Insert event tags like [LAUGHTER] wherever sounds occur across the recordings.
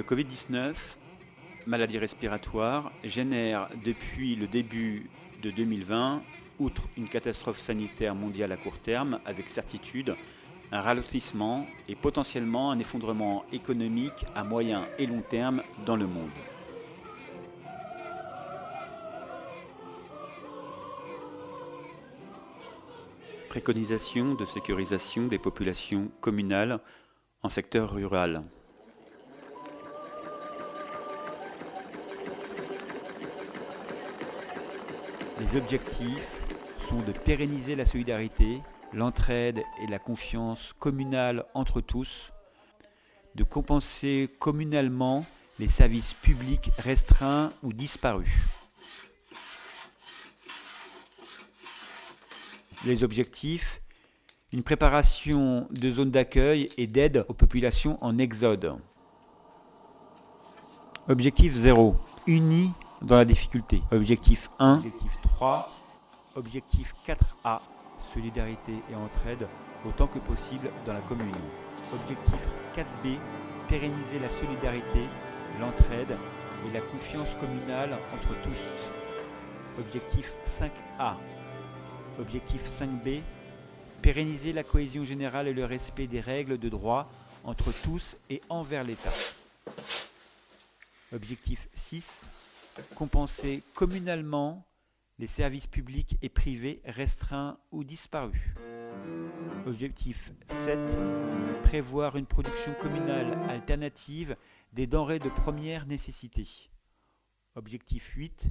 Le Covid-19, maladie respiratoire, génère depuis le début de 2020, outre une catastrophe sanitaire mondiale à court terme, avec certitude, un ralentissement et potentiellement un effondrement économique à moyen et long terme dans le monde. Préconisation de sécurisation des populations communales en secteur rural. Les objectifs sont de pérenniser la solidarité, l'entraide et la confiance communale entre tous, de compenser communalement les services publics restreints ou disparus. Les objectifs, une préparation de zones d'accueil et d'aide aux populations en exode. Objectif 0. Unis dans la difficulté. Objectif 1. Objectif 3. Objectif 4A. Solidarité et entraide autant que possible dans la commune. Objectif 4B. Pérenniser la solidarité, l'entraide et la confiance communale entre tous. Objectif 5A. Objectif 5B. Pérenniser la cohésion générale et le respect des règles de droit entre tous et envers l'État. Objectif 6 compenser communalement les services publics et privés restreints ou disparus. Objectif 7. Prévoir une production communale alternative des denrées de première nécessité. Objectif 8.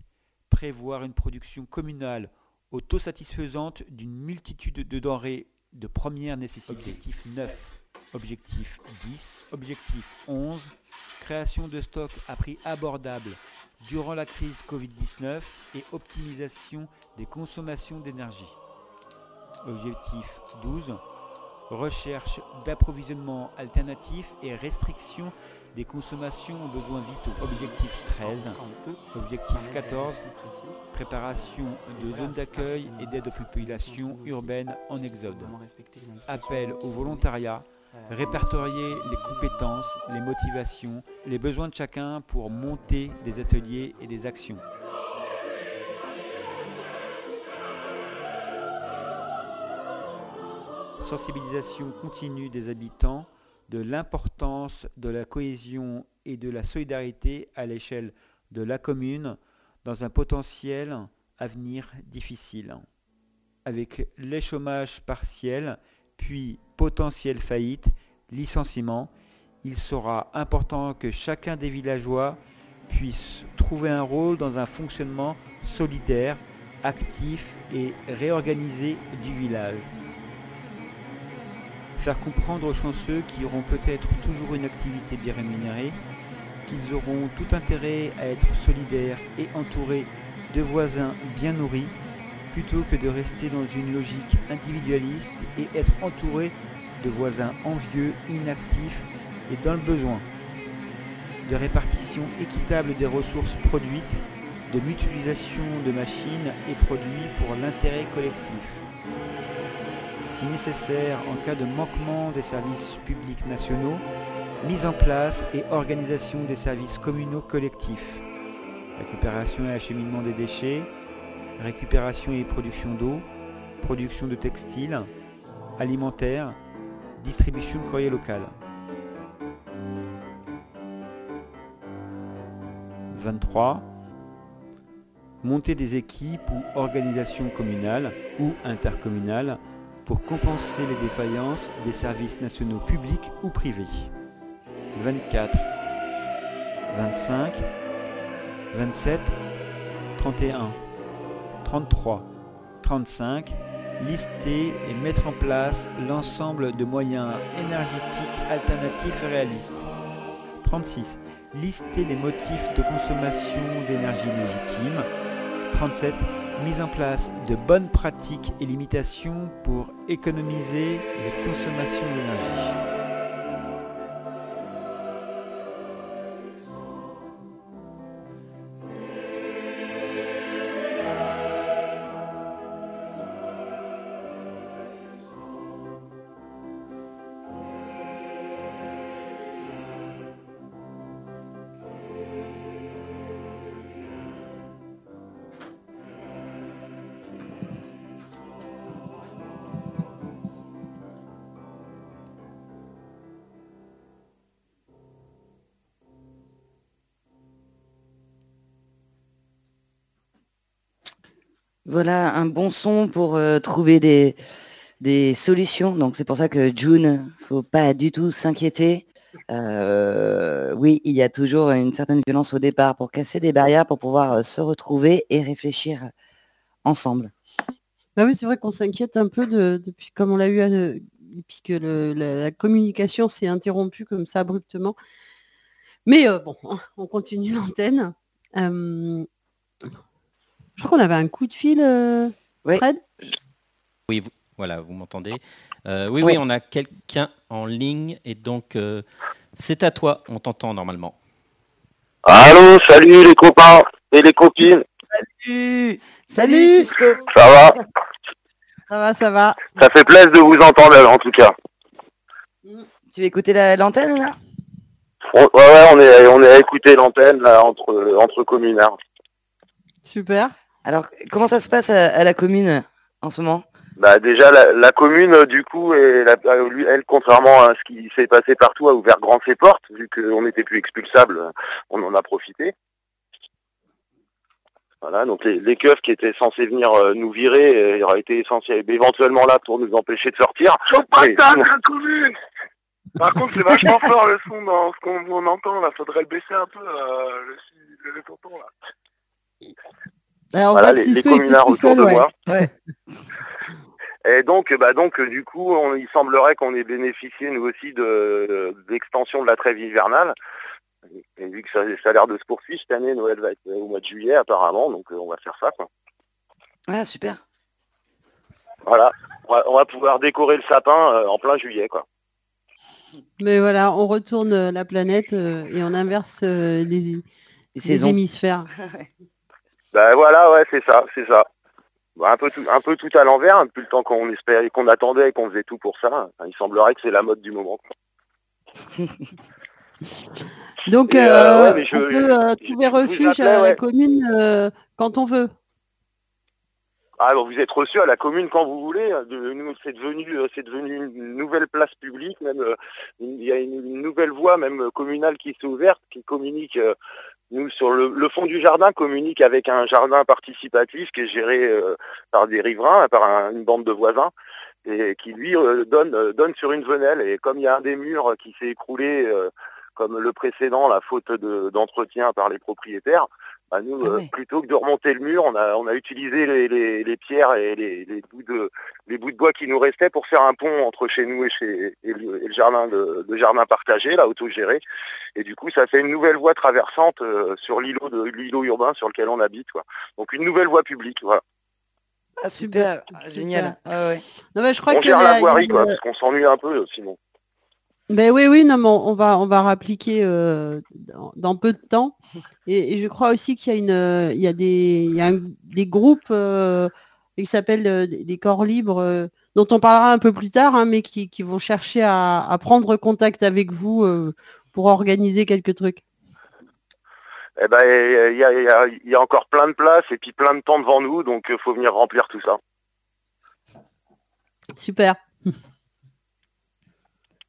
Prévoir une production communale autosatisfaisante d'une multitude de denrées de première nécessité. Objectif 9. Objectif 10. Objectif 11. Création de stocks à prix abordable durant la crise Covid-19 et optimisation des consommations d'énergie. Objectif 12. Recherche d'approvisionnement alternatif et restriction des consommations aux besoins vitaux. Objectif 13. Objectif 14. Préparation de zones d'accueil et d'aide aux populations urbaines en exode. Appel au volontariat répertorier les compétences, les motivations, les besoins de chacun pour monter des ateliers et des actions. Sensibilisation continue des habitants de l'importance de la cohésion et de la solidarité à l'échelle de la commune dans un potentiel avenir difficile. Avec les chômages partiels, puis potentielle faillite, licenciement, il sera important que chacun des villageois puisse trouver un rôle dans un fonctionnement solidaire, actif et réorganisé du village. Faire comprendre aux chanceux qui auront peut-être toujours une activité bien rémunérée, qu'ils auront tout intérêt à être solidaires et entourés de voisins bien nourris, plutôt que de rester dans une logique individualiste et être entouré de voisins envieux, inactifs et dans le besoin, de répartition équitable des ressources produites, de mutualisation de machines et produits pour l'intérêt collectif. Si nécessaire, en cas de manquement des services publics nationaux, mise en place et organisation des services communaux collectifs, récupération et acheminement des déchets, récupération et production d'eau, production de textiles, alimentaire, distribution de courrier local. 23. Monter des équipes ou organisations communales ou intercommunales pour compenser les défaillances des services nationaux publics ou privés. 24. 25. 27. 31. 33. 35 lister et mettre en place l'ensemble de moyens énergétiques alternatifs et réalistes. 36. Lister les motifs de consommation d'énergie légitime. 37. Mise en place de bonnes pratiques et limitations pour économiser les consommations d'énergie. Voilà un bon son pour euh, trouver des, solutions. Donc c'est pour ça que June, faut pas du tout s'inquiéter. Euh, oui, il y a toujours une certaine violence au départ pour casser des barrières, pour pouvoir euh, se retrouver et réfléchir ensemble. Bah oui, c'est vrai qu'on s'inquiète un peu de, depuis comme on l'a eu depuis que la, communication s'est interrompue comme ça abruptement. Mais bon, on continue l'antenne. Je crois qu'on avait un coup de fil, Fred? Oui, voilà, vous m'entendez. Euh, oui, oui, on a quelqu'un en ligne et donc euh, c'est à toi, on t'entend normalement. Allô, salut les copains et les copines. Salut, salut Cisco. Ça va? Ça va, ça va. Ça fait plaisir de vous entendre en tout cas. Tu veux écouter l'antenne là? Ouais, ouais, on est, on est à écouter l'antenne là entre, entre communards. Super. Alors, comment ça se passe à la commune en ce moment? Bah déjà la, commune euh, du coup et elle contrairement à ce qui s'est passé partout a ouvert grand ses portes vu qu'on n'était plus expulsable on en a profité. Voilà donc les, keufs qui étaient censés venir euh, nous virer euh, auraient été essentiels éventuellement là pour nous empêcher de sortir. La commune! Par contre c'est vachement [LAUGHS] fort le son dans ce qu'on entend là. Faudrait le baisser un peu le, le, tonton là voilà, les, communards autour de moi. [LAUGHS] Et donc, bah donc du coup, il semblerait qu'on ait bénéficié nous aussi de, l'extension de la trêve hivernale. Et vu que ça, a l'air de se poursuivre cette année, Noël va être au mois de juillet apparemment, donc euh, on va faire ça. Quoi. Ah super. Voilà, on va, pouvoir décorer le sapin euh, en plein juillet quoi. Mais voilà, on retourne euh, la planète et on inverse les, les hémisphères. [LAUGHS] ben voilà, ouais, c'est ça, c'est ça. Un, peu tout, un peu tout à l'envers, hein, depuis le temps qu'on espérait, qu'on attendait et qu'on faisait tout pour ça. il semblerait que c'est la mode du moment. [LAUGHS] Donc, euh, euh, on peut euh, trouver refuge à la commune quand on veut. Ah, vous êtes reçu à la commune quand vous voulez. C'est devenu, c'est devenu une nouvelle place publique. Même, il y a une, nouvelle voie même communale qui s'est ouverte, qui communique nous, sur le, fond du jardin, communique avec un jardin participatif qui est géré euh, par des riverains, par une bande de voisins, et qui lui euh, donne, euh, donne sur une venelle. Et comme il y a un des murs qui s'est écroulé, comme le précédent, la faute d'entretien par les propriétaires, bah, nous, ah euh, plutôt que de remonter le mur, on a, on a utilisé les, pierres et les, bouts de, les bouts de bois qui nous restaient pour faire un pont entre chez nous et, chez, le, jardin de, jardin partagé, là, autogéré. Et du coup, ça fait une nouvelle voie traversante euh, sur l'îlot de l'îlot urbain sur lequel on habite. Quoi. Donc une nouvelle voie publique. Voilà. Ah, super, ah, génial. Ah, non, mais je crois on gère la voirie, quoi, parce qu'on s'ennuie un peu sinon. Ben oui, oui, non, mais on va, on va rappliquer euh, dans, peu de temps. Et, je crois aussi qu'il y a une, il y a des, il y a des groupes euh, qui s'appellent euh, des corps libres, dont on parlera un peu plus tard, hein, mais qui, vont chercher à, prendre contact avec vous pour organiser quelques trucs. Eh ben, il y a, y a, encore plein de places et puis plein de temps devant nous, donc il faut venir remplir tout ça. Super.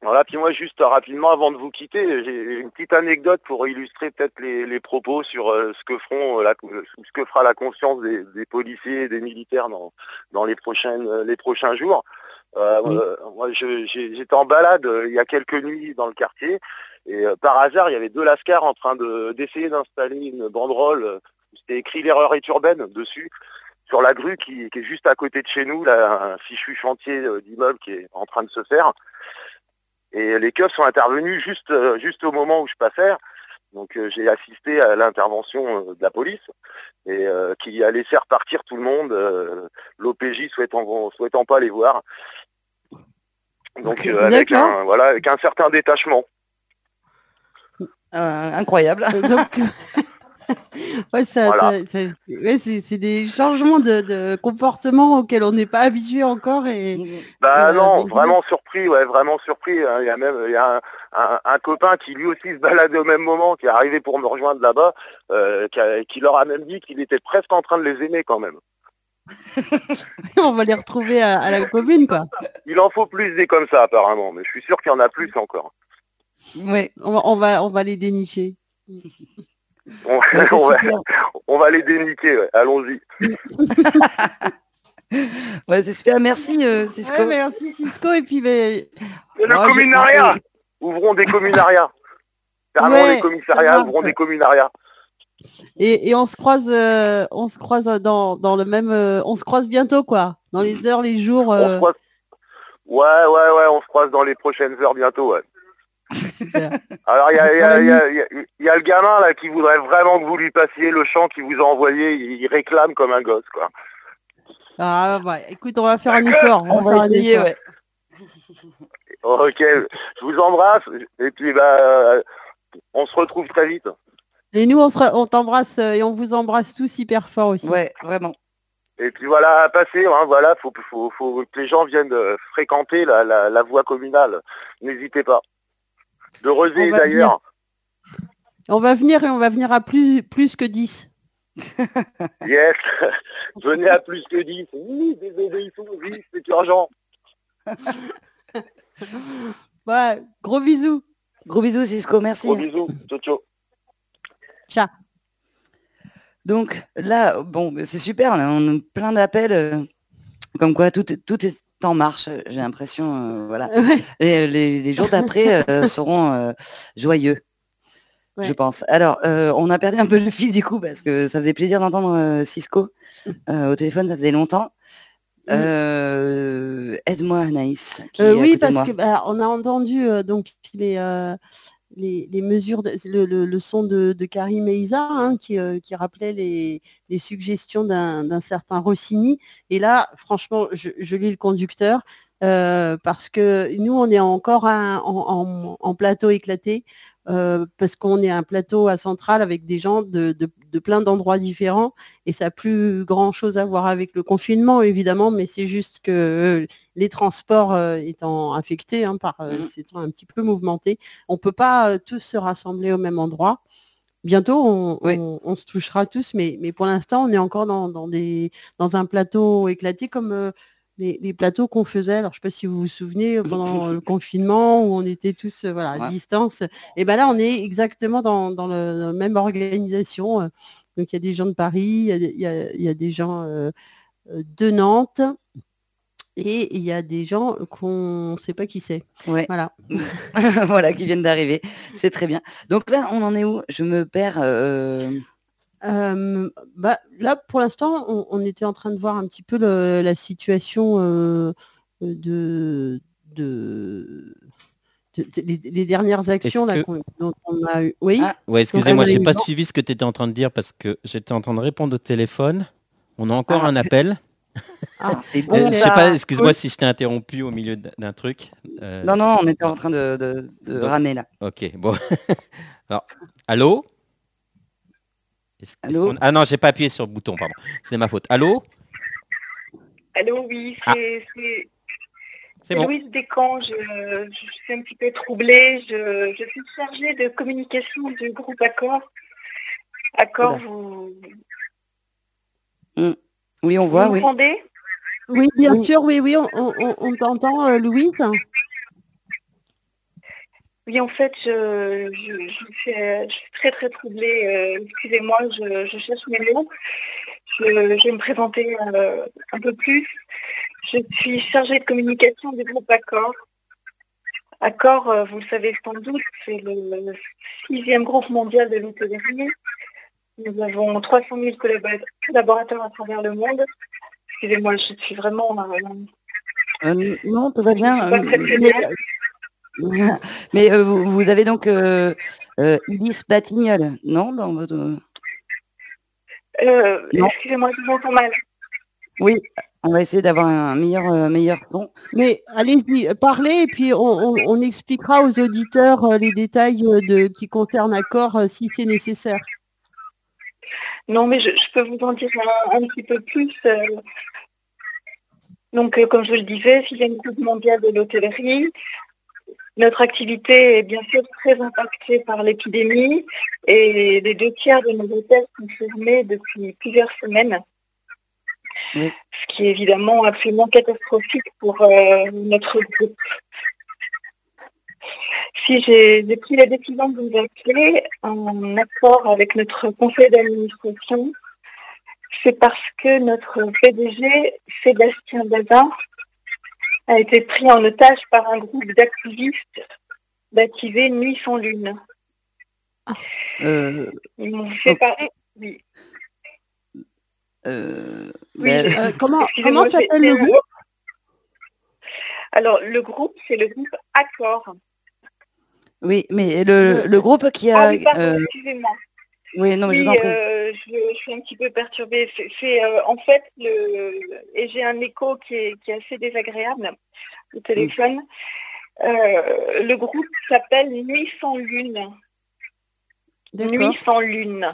Voilà, puis moi juste rapidement avant de vous quitter, j'ai une petite anecdote pour illustrer peut-être les, propos sur euh, ce que feront euh, la, ce que fera la conscience des, policiers et des militaires dans, dans les prochaines les prochains jours. Euh, moi j'étais en balade il y a quelques nuits dans le quartier et par hasard il y avait deux lascars en train d'essayer d'installer une banderole c'était écrit l'erreur est urbaine dessus sur la grue qui, qui, est juste à côté de chez nous, là, un fichu chantier d'immeuble qui est en train de se faire. Et les keufs sont intervenus juste, euh, juste au moment où je passais. Donc euh, j'ai assisté à l'intervention euh, de la police et qui a laissé repartir tout le monde, l'OPJ souhaitant, souhaitant pas les voir. Donc avec un, voilà, avec un certain détachement. incroyable. Ouais, c'est des changements de, comportement auxquels on n'est pas habitué encore. Et, bah euh, non, vraiment surpris, ouais, vraiment surpris. Hein. Il y a même il y a un, copain qui lui aussi se baladait au même moment, qui est arrivé pour me rejoindre là-bas, euh, qui, leur a même dit qu'il était presque en train de les aimer quand même. [LAUGHS] on va les retrouver à, la [LAUGHS] commune, quoi. Il en faut plus des comme ça, apparemment, mais je suis sûr qu'il y en a plus encore. Oui, on va, on va, on va les dénicher. On, Ouais, c'est [LAUGHS] on va, super. on va les déniquer, ouais. allons-y. [LAUGHS] Ouais, c'est super. Merci, euh, Cisco. Ouais, merci Cisco. Et puis, mais, Et le communariat Ouvrons des communariats. [LAUGHS] Fermons Ouais, les commissariats, ouvrons des communariats. et, et on se croise, euh, on se croise dans, dans le même, euh, on se croise bientôt quoi, dans les heures, les jours. On se croise... Ouais, ouais, ouais, on se croise dans les prochaines heures bientôt, ouais. Super. Alors il y a, y y y le gamin là qui voudrait vraiment que vous lui passiez le chant qu'il vous a envoyé, il, il réclame comme un gosse quoi. Ah bah, écoute, on va faire un effort. On va essayer, ouais. Ok, je vous embrasse et puis bah on se retrouve très vite. Et nous, on, se on t'embrasse euh, et on vous embrasse tous hyper fort aussi. Ouais, vraiment. Et puis voilà, à passer, hein, voilà, faut, faut, faut que les gens viennent euh, fréquenter la, la, la voie communale. N'hésitez pas. De On Rosé va d'ailleurs. On va venir et on va venir à plus, plus que 10. [LAUGHS] Yes. Venez à plus que 10. Oui, désobéissons, oui, c'est urgent. [LAUGHS] Ouais, gros bisous. Gros bisous, Cisco. Merci. Gros bisous. Ciao, ciao. Ciao. Donc là, bon, c'est super. là, on a plein d'appels. euh, comme quoi, tout, est- tout est en marche. J'ai l'impression, euh, voilà. [LAUGHS] Ouais. Et euh, les, les jours d'après euh, [LAUGHS] seront euh, joyeux, je pense. Alors, euh, on a perdu un peu le fil du coup parce que ça faisait plaisir d'entendre euh, Cisco [LAUGHS] euh, au téléphone, ça faisait longtemps. Euh, Aide-moi, Anaïs. Euh, est oui, parce que bah, on a entendu euh, donc les, euh, les, mesures, de- le, son de, Karim et Isa hein, qui, euh, qui rappelait les, suggestions d'un certain Rossini. Et là, franchement, je, lis le conducteur euh, parce que nous, on est encore en plateau éclaté. Euh, parce qu'on est un plateau à centrale avec des gens de, de- de plein d'endroits différents et ça n'a plus grand chose à voir avec le confinement évidemment mais c'est juste que euh, les transports euh, étant affectés hein, par euh, s'étant un petit peu mouvementés, on peut pas euh, tous se rassembler au même endroit. Bientôt, on, Oui. on- on se touchera tous, mais, mais pour l'instant, on est encore dans, dans des, dans un plateau éclaté comme euh, les, les plateaux qu'on faisait. Alors, je ne sais pas si vous vous souvenez, [COUGHS] euh, pendant le confinement, où on était tous euh, voilà, à distance. Et ben là, on est exactement dans, dans le- la même organisation. euh. Donc, il y a des gens de Paris, il y a, des- il y a- il y a des gens euh, euh, de Nantes. Et il y a des gens qu'on ne sait pas qui c'est. Ouais. Voilà. [LAUGHS] voilà, qui viennent d'arriver. C'est très bien. Donc là, on en est où? Je me perds. euh, Euh, bah, là, pour l'instant, on, on était en train de voir un petit peu le- la situation euh, de, de, de- de- les, les dernières actions là, que- qu'on- dont on a eu. Oui? Ah, Ouais, excusez-moi, j'ai eu pas suivi ce que tu étais en train de dire parce que j'étais en train de répondre au téléphone. On a encore Ah. un appel. Ah, c'est Euh, bon. je sais pas, excuse-moi si je t'ai interrompu au milieu d'un d'un truc. Euh, Non, non, on était en train de, de- de Donc- ramer là. Ok, bon. [LAUGHS] Alors, allô? Est-ce- est-ce Allô qu'on- Ah non, j'ai pas appuyé sur le bouton, pardon. C'est ma faute. Allô? Allô, oui, Ah. c'est c'est- C'est c'est bon. Louise Descamps. Je, je suis un petit peu troublée. Je, je suis chargée de communication du groupe Accor. Accor, Oula. vous, Oui, on vous voit, oui. m'entendez? Oui, bien Oui. sûr, oui, oui, on, on- on- on t'entend, euh, Louise. Oui, en fait, je, je, je suis, je suis très très troublée. Euh, Excusez-moi, je, cherche mes mots. Je, vais me présenter euh, un peu plus. Je suis chargée de communication du groupe Accor. Accor, euh, vous le savez sans doute, c'est le sixième groupe mondial de l'hôtellerie. Nous avons 300 000 collab- collaborateurs à travers le monde. Excusez-moi, je suis vraiment... non, tout va bien. [LAUGHS] mais euh, vous, vous avez donc euh, euh, Ulysse Batignolles, non dans votre... Non. Excusez-moi, je vous entends mal. Oui, on va essayer d'avoir un meilleur, meilleur son. Mais allez-y, parlez et puis on, on- on expliquera aux auditeurs les détails de, qui concernent Accor euh, si c'est nécessaire. Non, mais je, je peux vous en dire un, un petit peu plus. Donc, euh, comme je le disais, sixième groupe mondial de l'hôtellerie. Notre activité est bien sûr très impactée par l'épidémie et les deux tiers de nos hôtels sont fermés depuis plusieurs semaines. Oui. Ce qui est évidemment absolument catastrophique pour euh, notre groupe. Si j'ai pris la décision de vous appeler en accord avec notre conseil d'administration, c'est parce que notre PDG, Sébastien Bazin, a été pris en otage par un groupe d'activistes baptisé Nuit sans Lune. Euh, Ils m'ont fait parler. Oui. euh, Oui, Euh, comment Excusez-moi, comment s'appelle le groupe? Alors, le groupe, c'est le groupe Accord. oui, mais le, Le- le groupe qui a... Ah oui, pardon, euh, excusez-moi. Oui, non, mais je euh, je, je suis un petit peu perturbée. C'est, euh, en fait le et j'ai un écho qui est, qui est assez désagréable au téléphone. Euh, le groupe s'appelle Nuit sans lune. Nuit sans lune.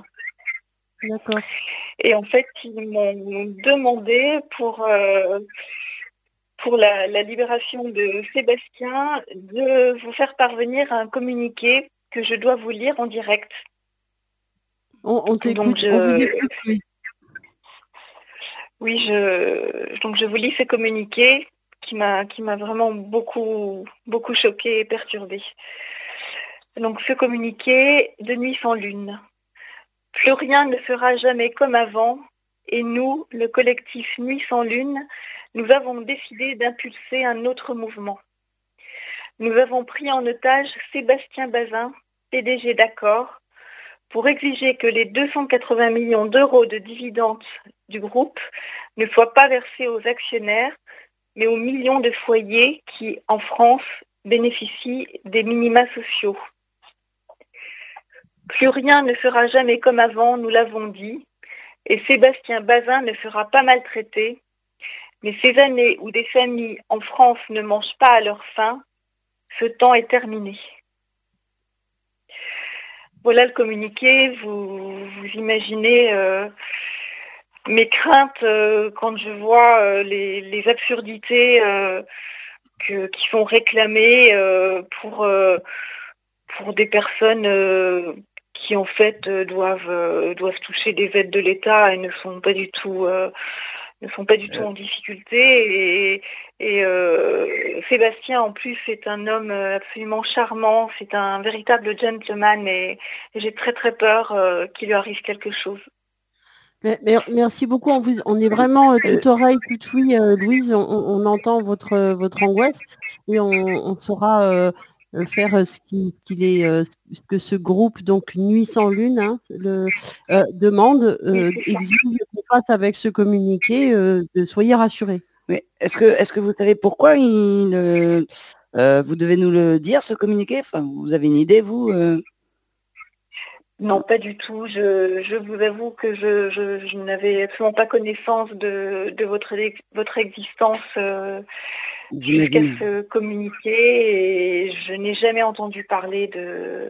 d'accord. Et en fait, ils m'ont demandé pour euh, pour la, la libération de Sébastien de vous faire parvenir un communiqué que je dois vous lire en direct. On, on t'écoute, Donc, je-. Oui, je donc je vous lis ce communiqué qui m'a qui m'a vraiment beaucoup beaucoup choqué et perturbé. Donc ce communiqué de nuit sans lune. Plus rien ne sera jamais comme avant et nous, le collectif Nuit sans lune, nous avons décidé d'impulser un autre mouvement. Nous avons pris en otage Sébastien Bazin, PDG d'accord, pour exiger que les 280 millions d'euros de dividendes du groupe ne soient pas versés aux actionnaires, mais aux millions de foyers qui, en France, bénéficient des minima sociaux. Plus rien ne sera jamais comme avant, nous l'avons dit, et Sébastien Bazin ne sera pas maltraité, mais ces années où des familles en France ne mangent pas à leur faim, ce temps est terminé. Voilà le communiqué, vous, vous imaginez euh, mes craintes euh, quand je vois euh, les, les absurdités que- qui sont réclamées pour, pour des personnes qui en fait doivent, doivent toucher des aides de l'État et ne sont pas du tout ne sont pas du tout en difficulté et, et, euh, Sébastien en plus est un homme euh, absolument charmant, c'est un véritable gentleman et, et j'ai très très peur euh, qu'il lui arrive quelque chose. Merci beaucoup. On, vous- on est vraiment euh, toute oreille, toute oui, Louise. On, entend votre, votre angoisse et on, on saura faire ce qui- qu'il est, ce que ce groupe, donc Nuit sans Lune, hein, le, demande, exige qu'on fasse avec ce communiqué. soyez rassurés. Mais est-ce que, est-ce que vous savez pourquoi il, euh, vous devez nous le dire, ce communiqué? Enfin, Vous avez une idée, vous euh? Non, pas du tout. Je, je vous avoue que je, je- je n'avais absolument pas connaissance de, de votre, votre existence euh, jusqu'à ce communiqué et je n'ai jamais entendu parler de,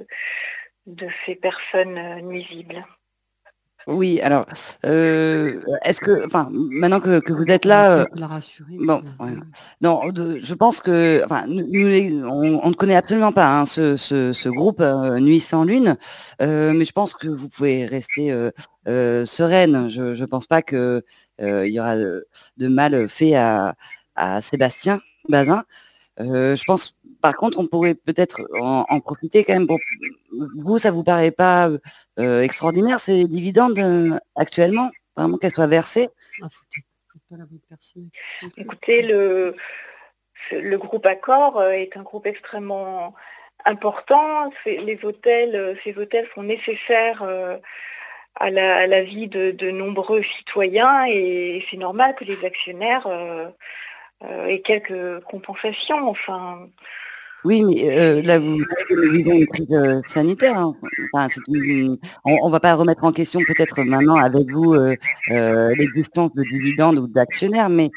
de ces personnes nuisibles. Oui, alors, euh, est-ce que, enfin, maintenant que, que vous êtes là, euh, la rassurer. bon, ouais. non, de- je pense que, enfin, nous, on, on ne connaît absolument pas hein, ce, ce, ce groupe euh, Nuit sans Lune, euh, mais je pense que vous pouvez rester euh, euh, sereine. Je ne pense pas qu'il y aura de, de mal fait à, à Sébastien Bazin. Euh, je pense, par contre, on pourrait peut-être en, en profiter quand même pour vous, ça vous paraît pas euh, extraordinaire ces dividendes euh, actuellement, vraiment qu'elles soient versées? Ah. Écoutez, le, le groupe Accor euh, est un groupe extrêmement important. Les hôtels, euh, ces hôtels sont nécessaires euh, à la, à la vie de, de nombreux citoyens et c'est normal que les actionnaires euh, euh, aient quelques compensations. Enfin, Oui, mais euh, là, vous savez que nous vivons une crise euh, sanitaire. hein. Enfin, c'est une- on ne va pas remettre en question peut-être maintenant avec vous euh, l'existence de dividendes ou d'actionnaires, mais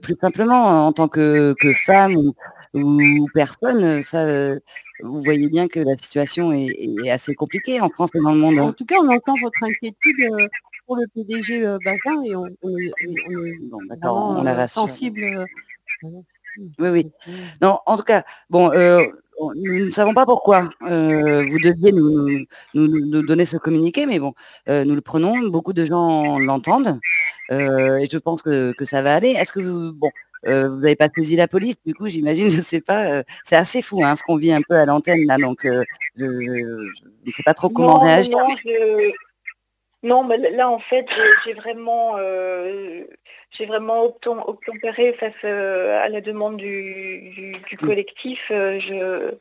plus simplement en tant que, que femme ou, ou personne, ça, vous voyez bien que la situation est, est assez compliquée en France et dans le monde. En hein. tout cas, on entend votre inquiétude pour le PDG Bazin et on, on est, on est- on est Bon, d'accord, vraiment, on la rassure. sensible. voilà. Oui, oui. Non, en tout cas, bon, euh, nous ne savons pas pourquoi euh, vous deviez nous, nous, nous- donner ce communiqué, mais bon, euh, nous le prenons, beaucoup de gens l'entendent, euh, et je pense que, que ça va aller. Est-ce que vous, bon, euh, vous n'avez pas saisi la police, du coup, j'imagine, [LAUGHS] je sais pas. euh, c'est assez fou, hein, ce qu'on vit un peu à l'antenne là, donc euh, je, ne sais pas trop comment non, réagir. Non, je- non, mais là en fait, j'ai- j'ai vraiment, euh, j'ai vraiment obtem- obtempéré face euh, à la demande du, du- du collectif. Euh, Je,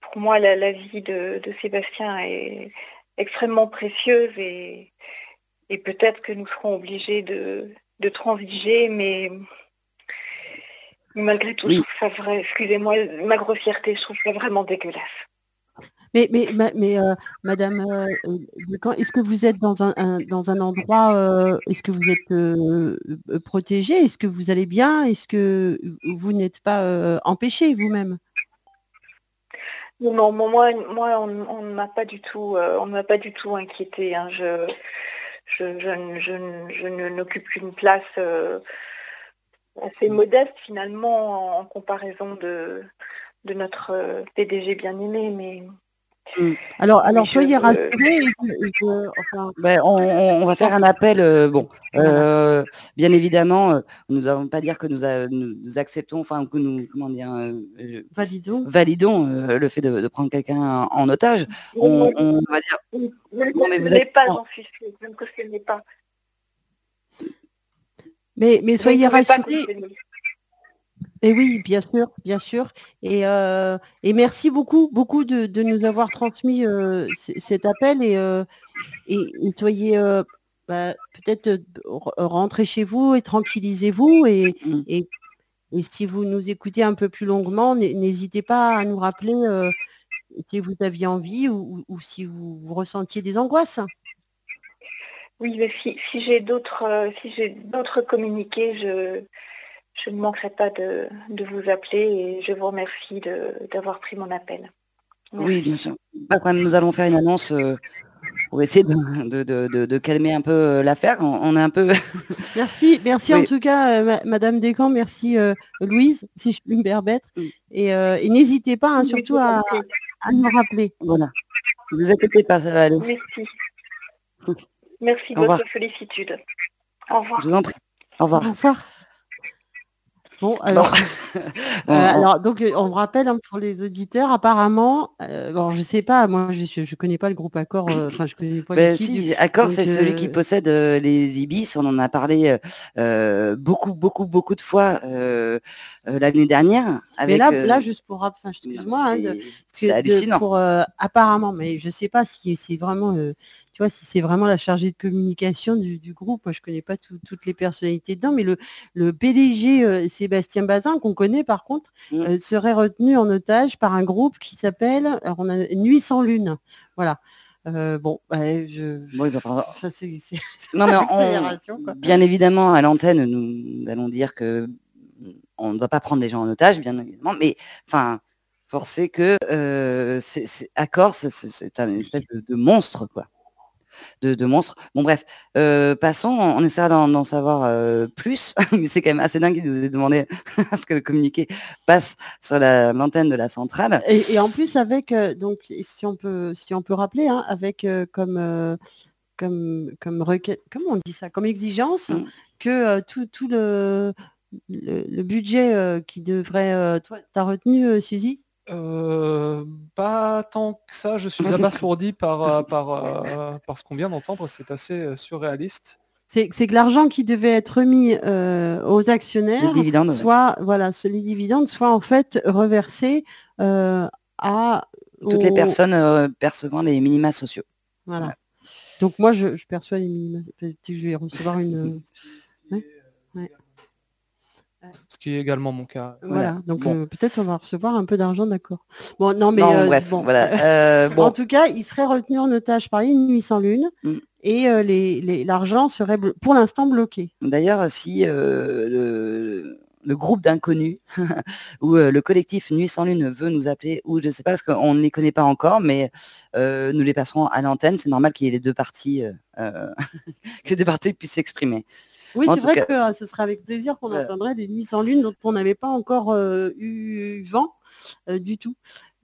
pour moi, la, la vie de, de Sébastien est extrêmement précieuse et, et peut-être que nous serons obligés de, de transiger, mais malgré tout, Oui. je trouve ça vrai. Excusez-moi, ma grossièreté, je trouve ça vraiment dégueulasse. Mais, mais, ma- mais euh, Madame, euh, est-ce que vous êtes dans un, dans un endroit, euh, est-ce que vous êtes euh, euh, protégé Est-ce que vous allez bien? Est-ce que vous n'êtes pas euh, empêché vous-même? Non, moi, moi, on, ne m'a pas du tout, on m'a pas du tout inquiété. hein. Je, je, je, je je n'occupe qu'une place assez modeste finalement en, comparaison de, de notre PDG bien aimé, mais Alors, alors je- soyez je- rassurés. enfin, Ben, on, on- on va faire un appel. euh, bon, euh, bien évidemment, euh, nous n'allons pas dire que nous, a- nous, nous acceptons, enfin que nous, comment dire, euh, euh, validons. validons euh, le fait de, de prendre quelqu'un en, en otage. On, on va dire, Non, mais vous ce n'est êtes- pas, même que ce n'est pas. Mais, mais soyez rassurés. Et oui, bien sûr, bien sûr. Et, euh, et merci beaucoup, beaucoup de, de nous avoir transmis euh, cet appel et, euh, et, et soyez bah, peut-être re- rentrez chez vous et tranquillisez-vous et, Mm. et, si vous nous écoutez un peu plus longuement, n'hé- n'hésitez pas à nous rappeler si vous aviez envie ou, si vous, vous ressentiez des angoisses. Oui, mais si, si j'ai d'autres si j'ai d'autres communiqués, je, je ne manquerai pas de, de vous appeler et je vous remercie de- d'avoir pris mon appel. oui, bien sûr. Problème, nous allons faire une annonce euh, pour essayer de, de- de- de- de calmer un peu euh, l'affaire. On, on est un peu. [LAUGHS] Merci, merci en tout cas, euh, ma- Madame Descamps, merci euh, Louise, si je puis me permettre. Oui. Et, euh, et n'hésitez pas hein, surtout à, à nous rappeler. voilà. Ne vous inquiétez pas, ça va aller. Merci. Merci de votre sollicitude. Au revoir. Je vous en prie. Au revoir. Au revoir. Bon, alors, [LAUGHS] euh, alors donc euh, on rappelle hein, pour les auditeurs, apparemment, euh, bon, je sais pas, moi je, je connais pas le groupe Accord, euh, enfin je connais pas Ben, du- si, Accor, c'est celui qui possède les Ibis. On en a parlé beaucoup, beaucoup, beaucoup de fois l'année dernière. Mais là, là, juste pour enfin, excuse-moi, hein, c'est- de- hallucinant. pour, apparemment, mais je sais pas si c'est vraiment, tu vois, si c'est vraiment la chargée de communication du, du groupe. Moi, je connais pas tout- toutes les personnalités dedans, mais le, le PDG euh, Sébastien Bazin, qu'on connaît par contre, Mm. euh, serait retenu en otage par un groupe qui s'appelle, alors on a Nuit sans lune. Voilà. Euh, bon, bah, je, Bon, il va falloir- ça c'est c'est- [LAUGHS] c'est Non, mais une on- accélération, quoi. bien évidemment, à l'antenne, nous, allons dire que on ne doit pas prendre les gens en otage, bien évidemment, mais enfin, forcé que euh, c'est, c'est- Accor, c'est un espèce de, de monstre, quoi. De, de monstre. Bon, bref, euh, passons, on essaiera d'en, savoir euh, plus, [LAUGHS] mais c'est quand même assez dingue qu'il nous ait demandé à [LAUGHS] ce que le communiqué passe sur la, l'antenne de la centrale. Et, et en plus avec euh, donc si on peut si on peut rappeler hein, avec comme comme comme requête comment on dit ça comme exigence Mm. que tout, tout le, le le budget qui devrait toi t'as retenu euh, Suzy? Euh, pas tant que ça, je suis abasourdi par, euh, par, euh, [LAUGHS] par ce qu'on vient d'entendre, c'est assez surréaliste. c'est c'est que l'argent qui devait être remis euh, aux Les actionnaires dividendes. soit voilà ce- les dividendes soit en fait reversés euh, à Toutes les personnes euh, percevant les minima sociaux. Voilà. Donc moi, je, je perçois les minima. Peut-être que je vais recevoir une. [LAUGHS] ouais, ouais. Ce qui est également mon cas. Voilà. Donc Bon. euh, peut-être on va recevoir un peu d'argent, d'accord. Bon, non, mais Non, euh, bref, bon. voilà. [LAUGHS] Euh, En tout cas, il serait retenu en otage par une nuit sans lune Mm. et euh, les- les- l'argent serait pour l'instant bloqué. D'ailleurs, si euh, le, le groupe d'inconnus [LAUGHS] ou euh, le collectif Nuit sans Lune veut nous appeler, ou je ne sais pas, parce qu'on ne les connaît pas encore, mais euh, nous les passerons à l'antenne. C'est normal qu'il y ait les deux parties, euh, euh, [LAUGHS] que les deux parties puissent s'exprimer. Oui, c'est vrai cas- que euh, ce serait avec plaisir qu'on entendrait des nuits sans lune dont on n'avait pas encore euh, eu vent euh, du tout.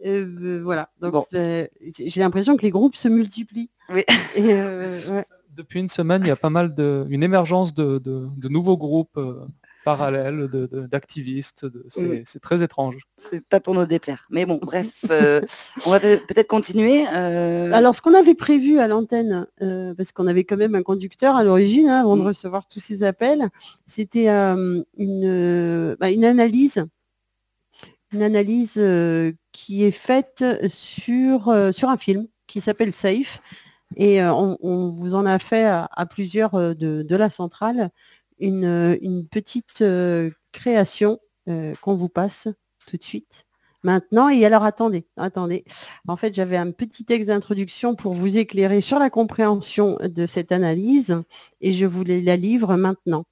Voilà. Donc Bon. euh, j'ai l'impression que les groupes se multiplient. Oui. Et, euh, ouais. Depuis une semaine, il y a pas mal de, une émergence de, de- de nouveaux groupes de- de- d'activistes. de- c'est très étrange. C'est pas pour nous déplaire. Mais bon, bref, euh, on va peut- peut-être continuer. euh, Alors, ce qu'on avait prévu à l'antenne, euh, parce qu'on avait quand même un conducteur à l'origine, hein, avant de recevoir tous ces appels, c'était une, bah, une analyse, une analyse euh, qui est faite sur, euh, sur un film qui s'appelle Safe. Et euh, on, on vous en a fait à, à plusieurs de, de la centrale une, euh, une petite euh, création euh, qu'on vous passe tout de suite. Maintenant, et alors attendez, attendez. En fait, j'avais un petit texte d'introduction pour vous éclairer sur la compréhension de cette analyse et je vous la livre maintenant.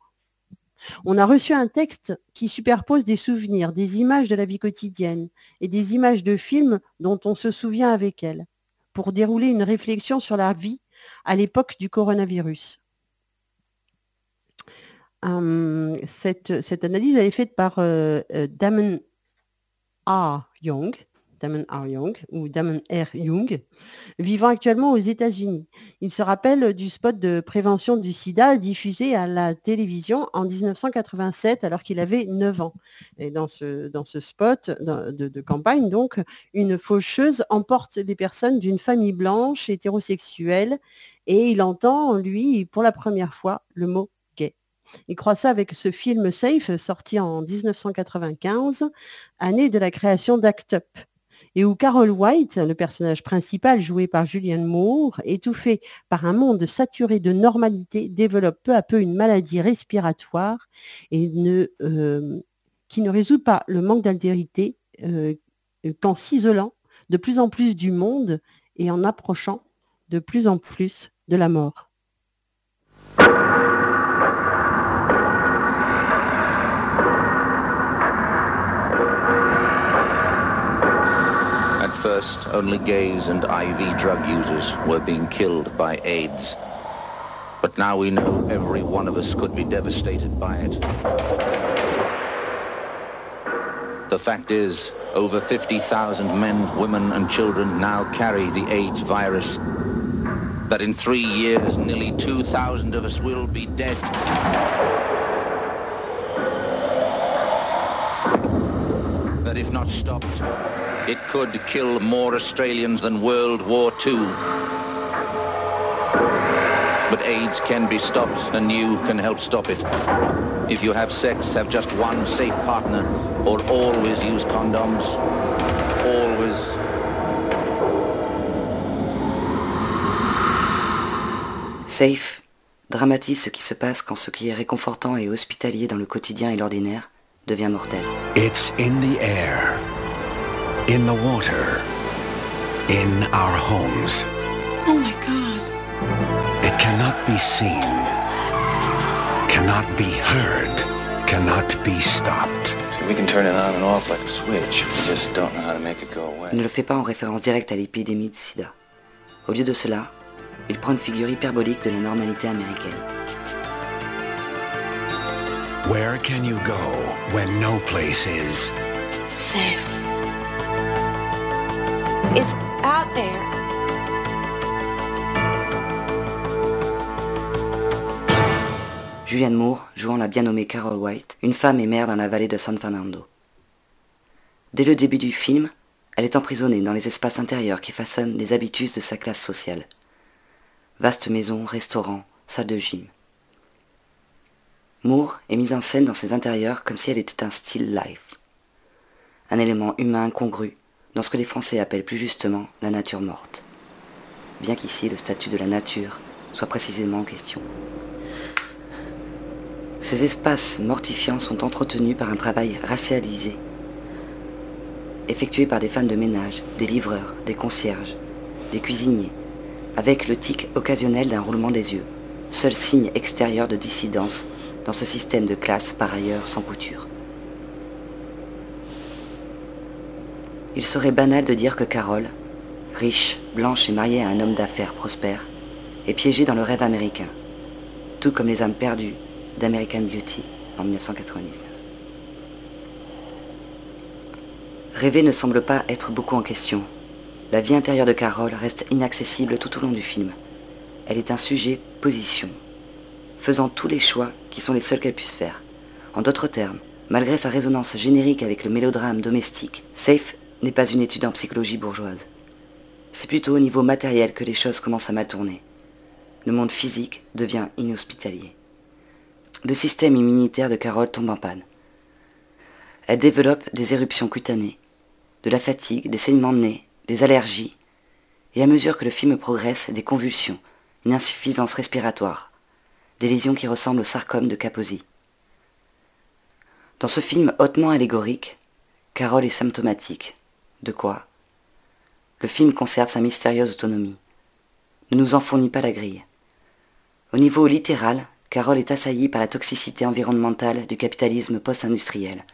On a reçu un texte qui superpose des souvenirs, des images de la vie quotidienne et des images de films dont on se souvient avec elles, pour dérouler une réflexion sur la vie à l'époque du coronavirus. Hum, cette, analyse elle est faite par euh, euh, Damon Damon R. Young ou Damon R. Vivant actuellement aux États-Unis. Il se rappelle du spot de prévention du sida diffusé à la télévision en 1987 alors qu'il avait 9 ans. Et dans ce, spot de, de- campagne, donc, une faucheuse emporte des personnes d'une famille blanche hétérosexuelle et il entend, lui, pour la première fois, le mot. Il croit ça avec ce film Safe, sorti en 1995, année de la création d'Act Up, et où Carol White, le personnage principal joué par Julianne Moore, étouffé par un monde saturé de normalité, développe peu à peu une maladie respiratoire et euh, qui ne résout pas le manque d'altérité euh, qu'en s'isolant de plus en plus du monde et en approchant de plus en plus de la mort. First, only gays and IV drug users were being killed by AIDS. But now we know every one of us could be devastated by it. The fact is, over 50,000 men, women and children now carry the AIDS virus. That in three years, nearly 2,000 of us will be dead. That if not stopped, it could kill more Australians than World War II. But AIDS can be stopped and you can help stop it. If you have sex, have just one safe partner or always use condoms. Always. Safe dramatise ce qui se passe quand ce qui est réconfortant et hospitalier dans le quotidien et l'ordinaire devient mortel. It's in the air, in the water, in our homes. Oh my god. It cannot be seen, cannot be heard, cannot be stopped. We can turn it on and off like a switch. We just don't know how to make it go away. Il ne le fait pas en référence directe à l'épidémie de sida. Au lieu de cela, il prend une figure hyperbolique de la normalité américaine. Where can you go when no place is? Safe. It's out there. Julianne Moore jouant la bien nommée Carol White, une femme et mère dans la vallée de San Fernando. Dès le début du film, elle est emprisonnée dans les espaces intérieurs qui façonnent les habitus de sa classe sociale. Vaste maison, restaurant, salle de gym. Moore est mise en scène dans ses intérieurs comme si elle était un style life. Un élément humain congru dans ce que les Français appellent plus justement la nature morte. Bien qu'ici le statut de la nature soit précisément en question. Ces espaces mortifiants sont entretenus par un travail racialisé, effectué par des femmes de ménage, des livreurs, des concierges, des cuisiniers, avec le tic occasionnel d'un roulement des yeux, seul signe extérieur de dissidence dans ce système de classe par ailleurs sans couture. Il serait banal de dire que Carole, riche, blanche et mariée à un homme d'affaires prospère, est piégée dans le rêve américain, tout comme les âmes perdues d'American Beauty en 1999. Rêver ne semble pas être beaucoup en question. La vie intérieure de Carole reste inaccessible tout au long du film. Elle est un sujet position, faisant tous les choix qui sont les seuls qu'elle puisse faire, En d'autres termes, malgré sa résonance générique avec le mélodrame domestique, Safe n'est pas une étude en psychologie bourgeoise. C'est plutôt au niveau matériel que les choses commencent à mal tourner. Le monde physique devient inhospitalier. Le système immunitaire de Carole tombe en panne. Elle développe des éruptions cutanées, de la fatigue, des saignements de nez, des allergies, et à mesure que le film progresse, des convulsions, une insuffisance respiratoire, des lésions qui ressemblent au sarcome de Kaposi. Dans ce film hautement allégorique, Carole est symptomatique. De quoi Le film conserve sa mystérieuse autonomie. Ne nous en fournit pas la grille. Au niveau littéral, Carole est assaillie par la toxicité environnementale du capitalisme post-industriel.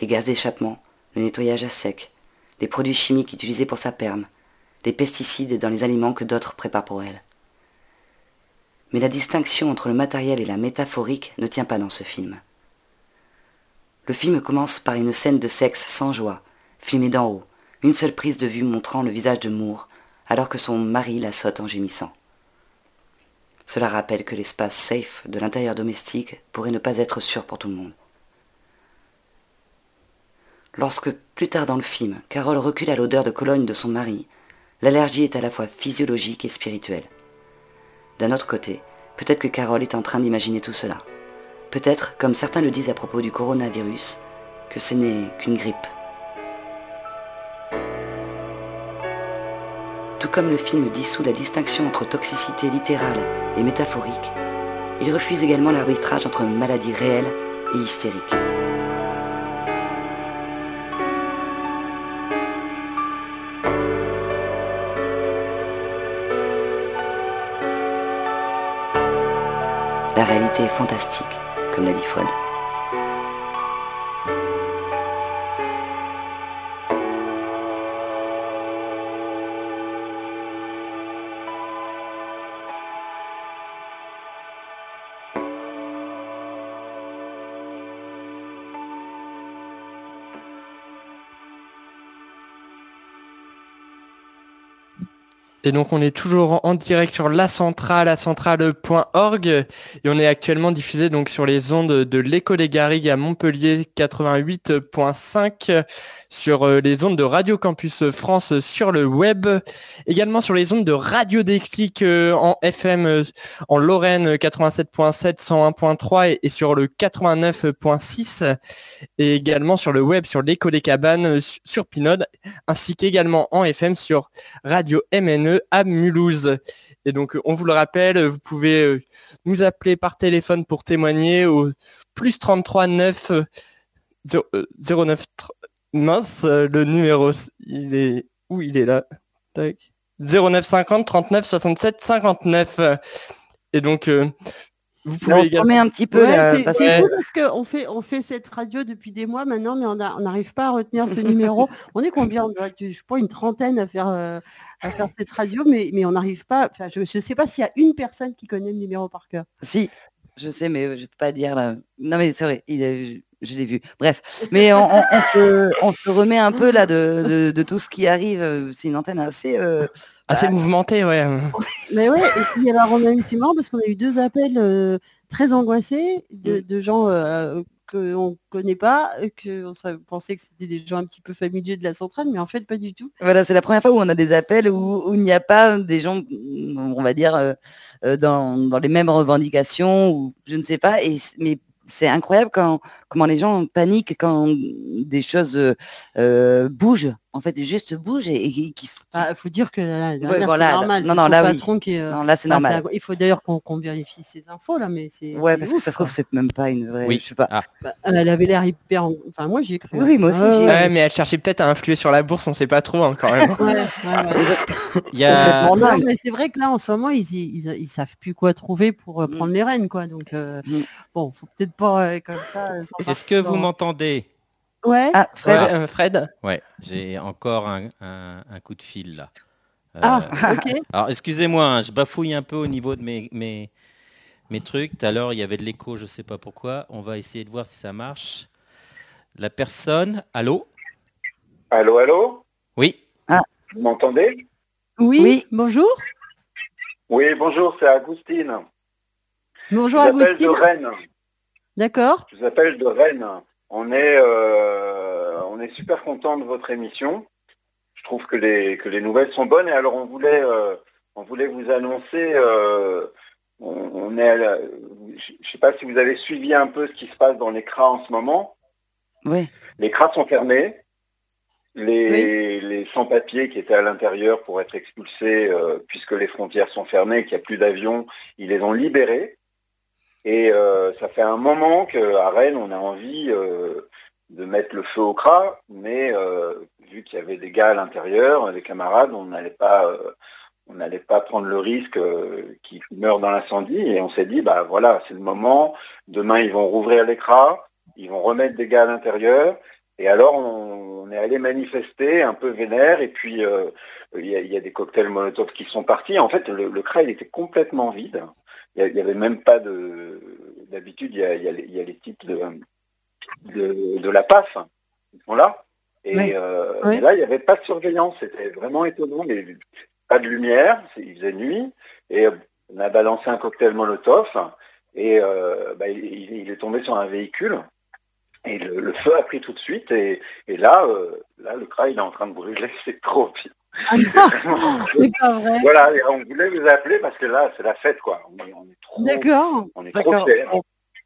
Les gaz d'échappement, le nettoyage à sec, les produits chimiques utilisés pour sa perme, les pesticides dans les aliments que d'autres préparent pour elle. Mais la distinction entre le matériel et la métaphorique ne tient pas dans ce film. Le film commence par une scène de sexe sans joie, filmée d'en haut, une seule prise de vue montrant le visage de Moore, alors que son mari la saute en gémissant. Cela rappelle que l'espace safe de l'intérieur domestique pourrait ne pas être sûr pour tout le monde. Lorsque, plus tard dans le film, Carole recule à l'odeur de cologne de son mari, l'allergie est à la fois physiologique et spirituelle. D'un autre côté, peut-être que Carole est en train d'imaginer tout cela. Peut-être, comme certains le disent à propos du coronavirus, que ce n'est qu'une grippe. Tout comme le film dissout la distinction entre toxicité littérale et métaphorique, il refuse également l'arbitrage entre maladie réelle et hystérique. La réalité est fantastique, comme l'a dit Freud. Et donc on est toujours en direct sur la centrale, la centrale.org et on est actuellement diffusé donc sur les ondes de l'écho des Garrigues à Montpellier 88.5 sur euh, les ondes de Radio Campus France sur le web, également sur les ondes de Radio Déclic euh, en FM euh, en Lorraine 87.7, 101.3 et, sur le 89.6 et également sur le web sur l'écho des cabanes sur Pinode ainsi qu'également en FM sur Radio MNE à Mulhouse. Et donc on vous le rappelle, vous pouvez nous appeler par téléphone pour témoigner au plus 33 9 09 Mince, euh, le numéro, il est où il est là? Tac. 0950 39 67 59. Et donc, euh, vous pouvez on également... un petit peu Ouais, c'est parce c'est que- cool parce qu'on fait, on fait cette radio depuis des mois maintenant, mais on n'arrive pas à retenir ce numéro. [LAUGHS] On est combien Je crois une trentaine à faire, euh, à faire cette radio, mais, mais on n'arrive pas. enfin, Je ne sais pas s'il y a une personne qui connaît le numéro par cœur. Si, je sais, mais euh, je peux pas dire là. Non, mais c'est vrai, il est- je l'ai vu. Bref, mais on, on- on se, on se remet un peu là de, de- de tout ce qui arrive. euh, C'est une antenne assez. euh, Assez bah, mouvementé, ouais. [LAUGHS] Mais ouais, et puis alors on a eu, c'est marrant parce qu'on a eu deux appels euh, très angoissés de, de gens euh, qu'on ne connaît pas, que on sa- pensait que c'était des gens un petit peu familiers de la centrale, mais en fait pas du tout. Voilà, c'est la première fois où on a des appels où, où il n'y a pas des gens, mm, on va dire, euh, dans, dans les mêmes revendications, ou je ne sais pas. Et, mais c'est incroyable quand, comment les gens paniquent quand des choses euh, euh, bougent, en fait, juste bougent et, et qui, Il faut dire que là, là, Ouais, là, voilà, c'est normal. non, c'est non, là, oui. patron qui est, euh, Non, là, c'est bah, normal. Il faut d'ailleurs qu'on vérifie ces infos là, mais c'est. Ouais, parce que ça se trouve, c'est même pas une vraie. Oui. Je sais pas. Ah. Bah, elle avait l'air hyper. en- Enfin, moi, j'y ai cru. Oui, oui, moi aussi, ai ouais. Mais elle cherchait peut-être à influer sur la bourse, on sait pas trop hein, quand même. Ouais, ouais, ouais. [LAUGHS] Il y a... Non, mais c'est vrai que là, en ce moment, ils, ils, ils- ils savent plus quoi trouver pour Mm. euh, prendre les rênes, quoi. Donc, euh, bon, faut peut-être pas euh, comme ça. euh, Est-ce que vous m'entendez? Ouais. Ah, Fred, euh, Fred Ouais, j'ai encore un, un- un coup de fil là. Euh, Ah, [LAUGHS] ok. Alors excusez-moi, hein, je bafouille un peu au niveau de mes, mes, mes trucs. Tout à l'heure, il y avait de l'écho, je sais pas pourquoi. On va essayer de voir si ça marche. La personne, allô? Allô, allô? Oui. Vous m'entendez? Oui, bonjour. Oui, bonjour, c'est Agustine. Bonjour, Je vous Agustine. de Rennes. D'accord. Je vous appelle de Rennes. On est, euh, on est super content de votre émission. Je trouve que les, que les nouvelles sont bonnes. Et alors, on voulait, euh, on voulait vous annoncer, euh, on, on est la- je ne sais pas si vous avez suivi un peu ce qui se passe dans les CRA en ce moment. Oui. Les CRA sont fermés. Les, les sans-papiers qui étaient à l'intérieur pour être expulsés, puisque les frontières sont fermées, qu'il n'y a plus d'avions, ils les ont libérés. Et euh, ça fait un moment qu'à Rennes, on a envie euh, de mettre le feu au CRA, mais euh, vu qu'il y avait des gars à l'intérieur, des camarades, on n'allait pas, pas prendre le risque qu'ils meurent dans l'incendie. Et on s'est dit, bah voilà, c'est le moment. Demain, ils vont rouvrir les CRA, ils vont remettre des gars à l'intérieur. Et alors, on, est allé manifester un peu vénère, et puis il y, a, des cocktails Molotov qui sont partis. En fait, le, le il était complètement vide. Il n'y avait même pas de... D'habitude, il y a, il y a les, il y a les types de, de, de la PAF qui sont là. Et, Oui. euh, Oui. et là, il n'y avait pas de surveillance. C'était vraiment étonnant. Mais pas de lumière, il faisait nuit. Et on a balancé un cocktail Molotov. Et euh, bah, il, est tombé sur un véhicule. Et le, le feu a pris tout de suite. Et, et là, euh, là, le CRA, il est en train de brûler. [LAUGHS] C'est trop pire. C'est pas vrai. [LAUGHS] Voilà, on voulait vous appeler parce que là, c'est la fête, quoi. On est, on est trop, D'accord. on est trop D'accord. fiers.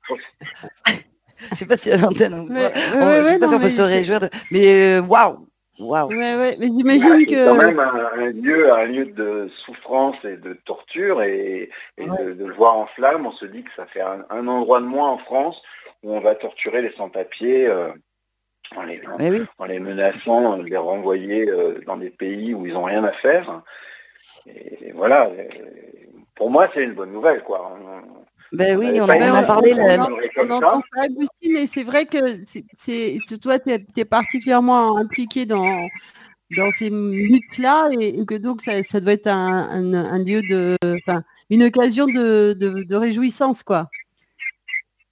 [LAUGHS] Je sais pas si à l'antenne, on, Ouais, ouais, on- ouais, je sais ouais, pas si on peut mais se réjouir de. Mais euh, waouh, waouh. Ouais, ouais, mais Ouais, j'imagine c'est quand que. même un, un lieu, un lieu de souffrance et de torture et, et de, de le voir en flammes, on se dit que ça fait un, un endroit de moins en France où on va torturer les sans-papiers euh, en, les, en- oui. en les menaçant de les renvoyer euh, dans des pays où ils n'ont rien à faire. Et, et voilà, euh, pour moi c'est une bonne nouvelle quoi. On- Ben oui, avait on, pas en- on en a imaginé parlé. On ça. entend ça, Agustine, et c'est vrai que c'est, toi, tu es, particulièrement impliqué dans, dans ces luttes-là, et, et que donc ça, ça doit être un, un- un lieu de. Enfin, une occasion de, de- de réjouissance, quoi.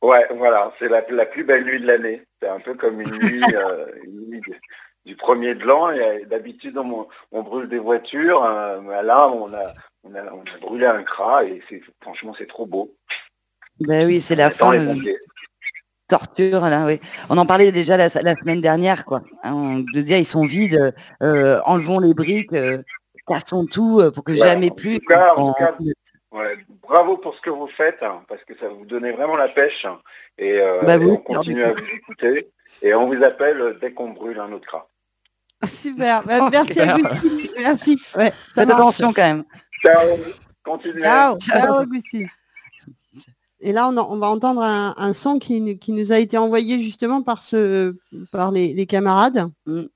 Ouais, voilà, c'est la, la plus belle nuit de l'année. C'est un peu comme une nuit, [LAUGHS] euh, une nuit du- du premier de l'an. Et euh, d'habitude, on, on brûle des voitures. euh, mais là, on a, on, a, on a brûlé un cras et c'est, franchement, c'est trop beau. Ben oui, c'est la fin de torture là, oui. On en parlait déjà la, la semaine dernière, quoi. Hein, on disait ils sont vides, euh, enlevons les briques, euh, cassons tout pour que Ouais, jamais en plus. tout cas, en on- tout cas, ouais, bravo pour ce que vous faites, hein, parce que ça vous donnait vraiment la pêche. hein, et, euh, Bah, et on aussi, continue à vous écouter. Et on vous appelle dès qu'on brûle un autre cras. Super. Bah, Oh, [LAUGHS] merci, super. Agustine. Merci. Ouais, ça Faites marche. attention quand même. Ciao, continuez. Ciao, ciao, Augustine. Et là, on, en- on va entendre un, un son qui, nous- qui nous a été envoyé justement par, ce, par les, les camarades Mm.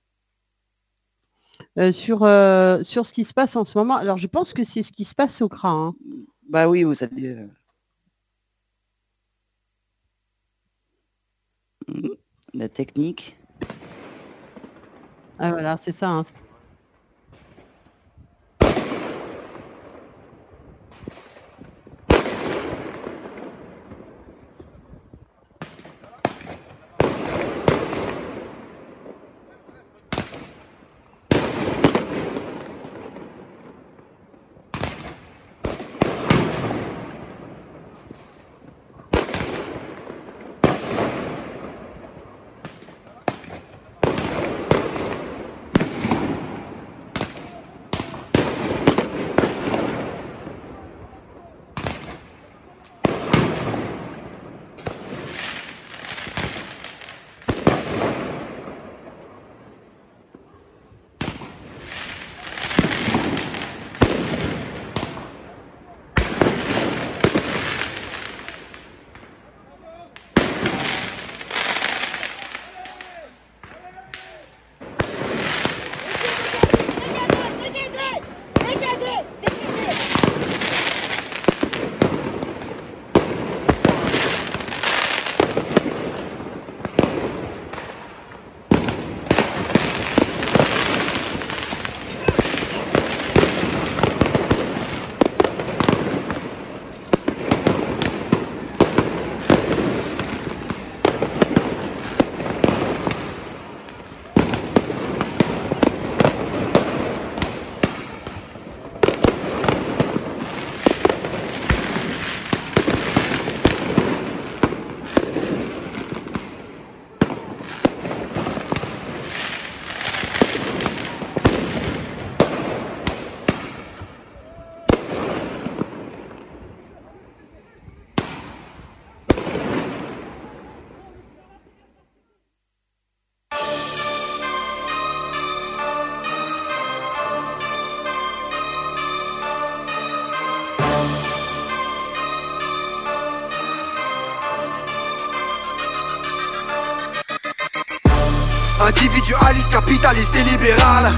Euh, sur, euh, sur ce qui se passe en ce moment. Alors, je pense que c'est ce qui se passe au CRA. hein. Bah oui, vous savez. euh. La technique. Ah, voilà, c'est ça. hein. Capitaliste et libéral.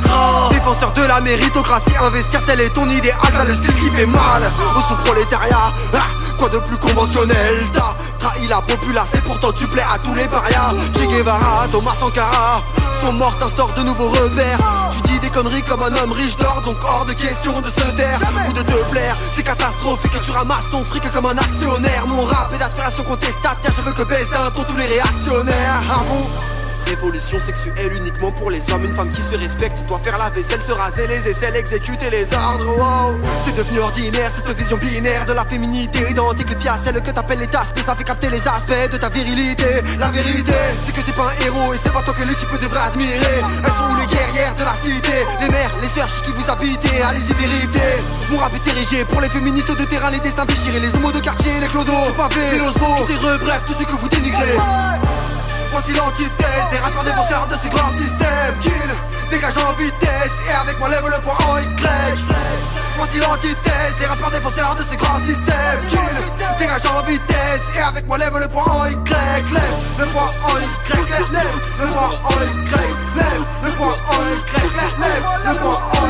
Défenseur de la méritocratie, investir tel est ton idéal. T'as le style qui fait mal au sous-prolétariat. Ah, Quoi de plus conventionnel? T'as trahi la populace et pourtant tu plais à tous les parias. Che Guevara, Thomas Sankara sont morts, t'instaures de nouveaux repères Tu dis des conneries comme un homme riche d'or Donc hors de question de se taire ou de te plaire. C'est catastrophique que tu ramasses ton fric comme un actionnaire. Mon rap est d'aspiration contestataire. Je veux que baisse d'un ton tous les réactionnaires. Ah bon? Révolution sexuelle uniquement pour les hommes, une femme qui se respecte doit faire la vaisselle, se raser les aisselles, exécuter les ordres. Wow. C'est devenu ordinaire cette vision binaire de la féminité, identique les pièces, celle que t'appelles les tasses, mais ça fait capter les aspects de ta virilité. La vérité, c'est que t'es pas un héros et c'est pas toi que les types devraient admirer. Elles sont les guerrières de la cité, les mères, les sœurs qui vous habitez, allez-y vérifier. Mon rap est érigé pour les féministes de terrain, les destins déchirés, les homos de quartier, les clodos, du pavé, les losbos, bref, tout ce que vous dénigrez. Voici l'antithèse des rappeurs défenseurs de ces grands systèmes Kill, dégage en vitesse et avec moi lève le poing en Voici l'antithèse des rappeurs défenseurs de ces grands systèmes Kill, dégage en vitesse et avec moi lève le poing en Y Lève le poing en Y, lève, le poing en Lève le poing en lève, le poing en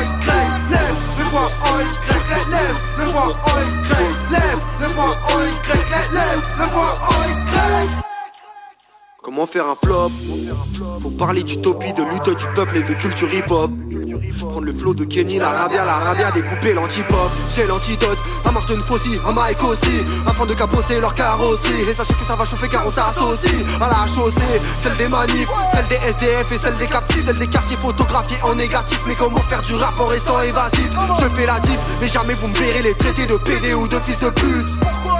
Lève le poing en Y, lève le poing en Lève le poing en Y, lève le poing en Comment faire un flop Faut parler d'utopie, de lutte du peuple et de culture hip-hop. Prendre le flow de Kenny, l'Arabia, l'Arabia, découper l'antipop. J'ai l'antidote, un Martin Fossi, un Mike aussi. Afin de caposser leur carrosserie. Et sachez que ça va chauffer car on s'associe À la chaussée, celle des manifs, celle des SDF et celle des captifs Celle des quartiers photographiés en négatif. Mais comment faire du rap en restant évasif? Je fais la diff, mais jamais vous me verrez les traités de PD ou de fils de pute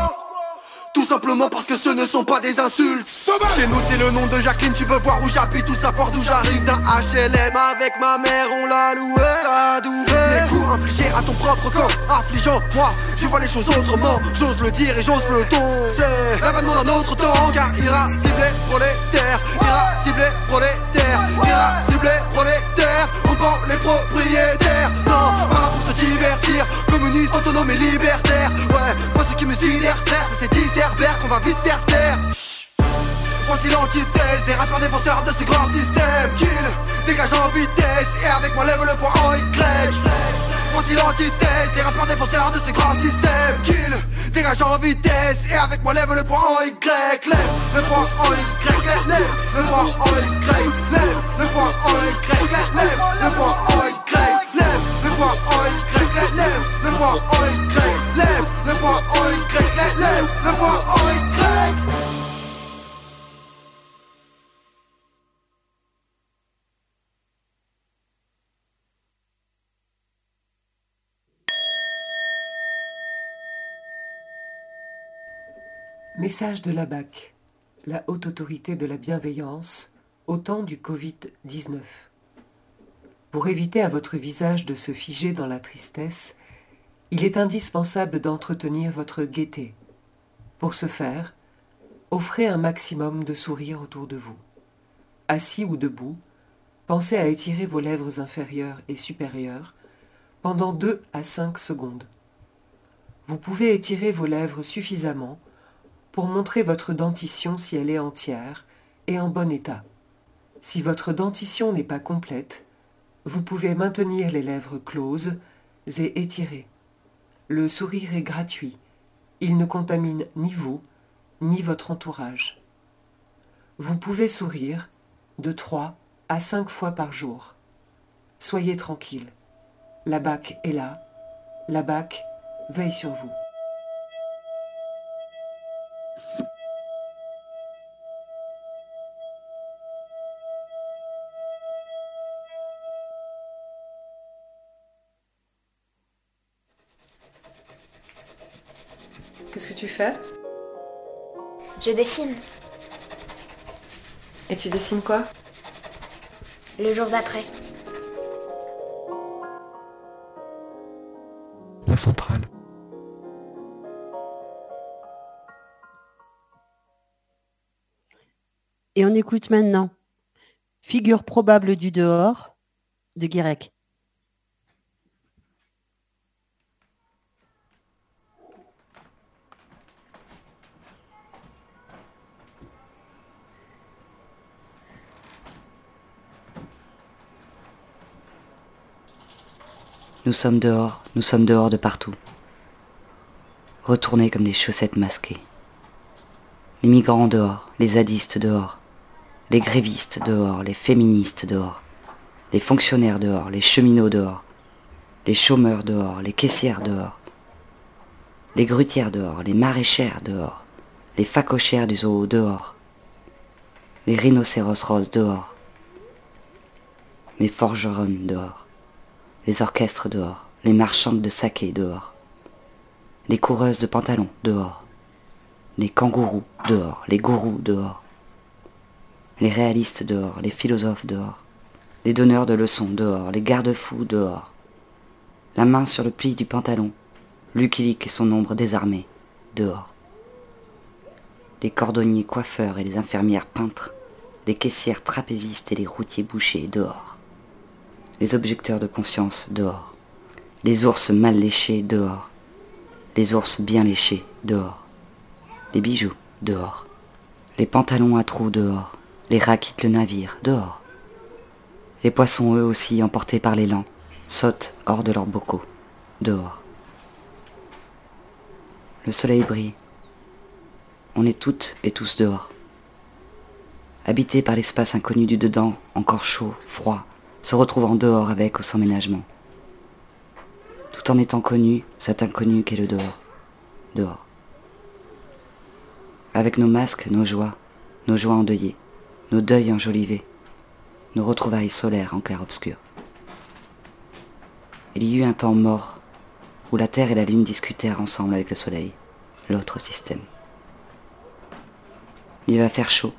tout simplement parce que ce ne sont pas des insultes. Chez nous c'est le nom de Jacqueline Tu veux voir où j'habite ou savoir d'où j'arrive. D'un HLM avec ma mère on l'a loué Les coups infligés à ton propre corps Affligeant. Moi je vois les choses autrement. J'ose le dire et j'ose le ton. C'est l'avènement d'un autre temps Car irascible et prolétaire Irascible et prolétaire Irascible et prolétaire On prend les propriétaires. Non pour te divertir. Communiste, autonome et libertaire. Ouais moi ce qui me sidère faire c'est ces Herbert qu'on va vite faire taire. Voici l'antithèse des rappeurs défenseurs de ce grand système Kill, dégage en vitesse et avec moi lève le poing en Y Voici l'antithèse des rappeurs défenseurs de ce grand système Kill, dégage en vitesse et avec moi lève le poing en Y Lève le poing en Y, lève le poing en Y Lève le poing en Y, lève le poing en Y Lève le poing en Y, lève Lève lève Message de la BAC, la haute autorité de la bienveillance, au temps du Covid-19. Pour éviter à votre visage de se figer dans la tristesse, il est indispensable d'entretenir votre gaieté. Pour ce faire, offrez un maximum de sourires autour de vous. Assis ou debout, pensez à étirer vos lèvres inférieures et supérieures pendant 2 à 5 secondes. Vous pouvez étirer vos lèvres suffisamment pour montrer votre dentition si elle est entière et en bon état. Si votre dentition n'est pas complète, vous pouvez maintenir les lèvres closes et étirées. Le sourire est gratuit. Il ne contamine ni vous, ni votre entourage. Vous pouvez sourire de 3 à 5 fois par jour. Soyez tranquille. La BAC est là. La BAC veille sur vous. Fais Je dessine. Et tu dessines quoi Le jour d'après. La centrale. Et on écoute maintenant Figure probable du dehors de Guirec. Nous sommes dehors, nous sommes dehors de partout. Retournés comme des chaussettes masquées. Les migrants dehors, les zadistes dehors, les grévistes dehors, les féministes dehors, les fonctionnaires dehors, les cheminots dehors, les chômeurs dehors, les caissières dehors, les grutières dehors, les maraîchères dehors, les facochères du zoo dehors, les rhinocéros roses dehors, les forgerons dehors, les orchestres dehors, les marchandes de saké dehors, les coureuses de pantalons dehors, les kangourous dehors, les gourous dehors, les réalistes dehors, les philosophes dehors, les donneurs de leçons dehors, les garde-fous dehors, la main sur le pli du pantalon, Lucky et son ombre désarmée, dehors. Les cordonniers coiffeurs et les infirmières peintres, les caissières trapézistes et les routiers bouchers, dehors. Les objecteurs de conscience, dehors. Les ours mal léchés, dehors. Les ours bien léchés, dehors. Les bijoux, dehors. Les pantalons à trous, dehors. Les rats quittent le navire, dehors. Les poissons, eux aussi, emportés par l'élan, sautent hors de leurs bocaux, dehors. Le soleil brille. On est toutes et tous dehors. Habités par l'espace inconnu du dedans, encore chaud, froid, se retrouvant dehors avec ou sans ménagement. Tout en étant connu, cet inconnu qu'est le dehors. Dehors. Avec nos masques, nos joies, nos joies endeuillées, nos deuils enjolivés, nos retrouvailles solaires en clair-obscur. Il y eut un temps mort où la Terre et la Lune discutèrent ensemble avec le Soleil, l'autre système. Il va faire chaud.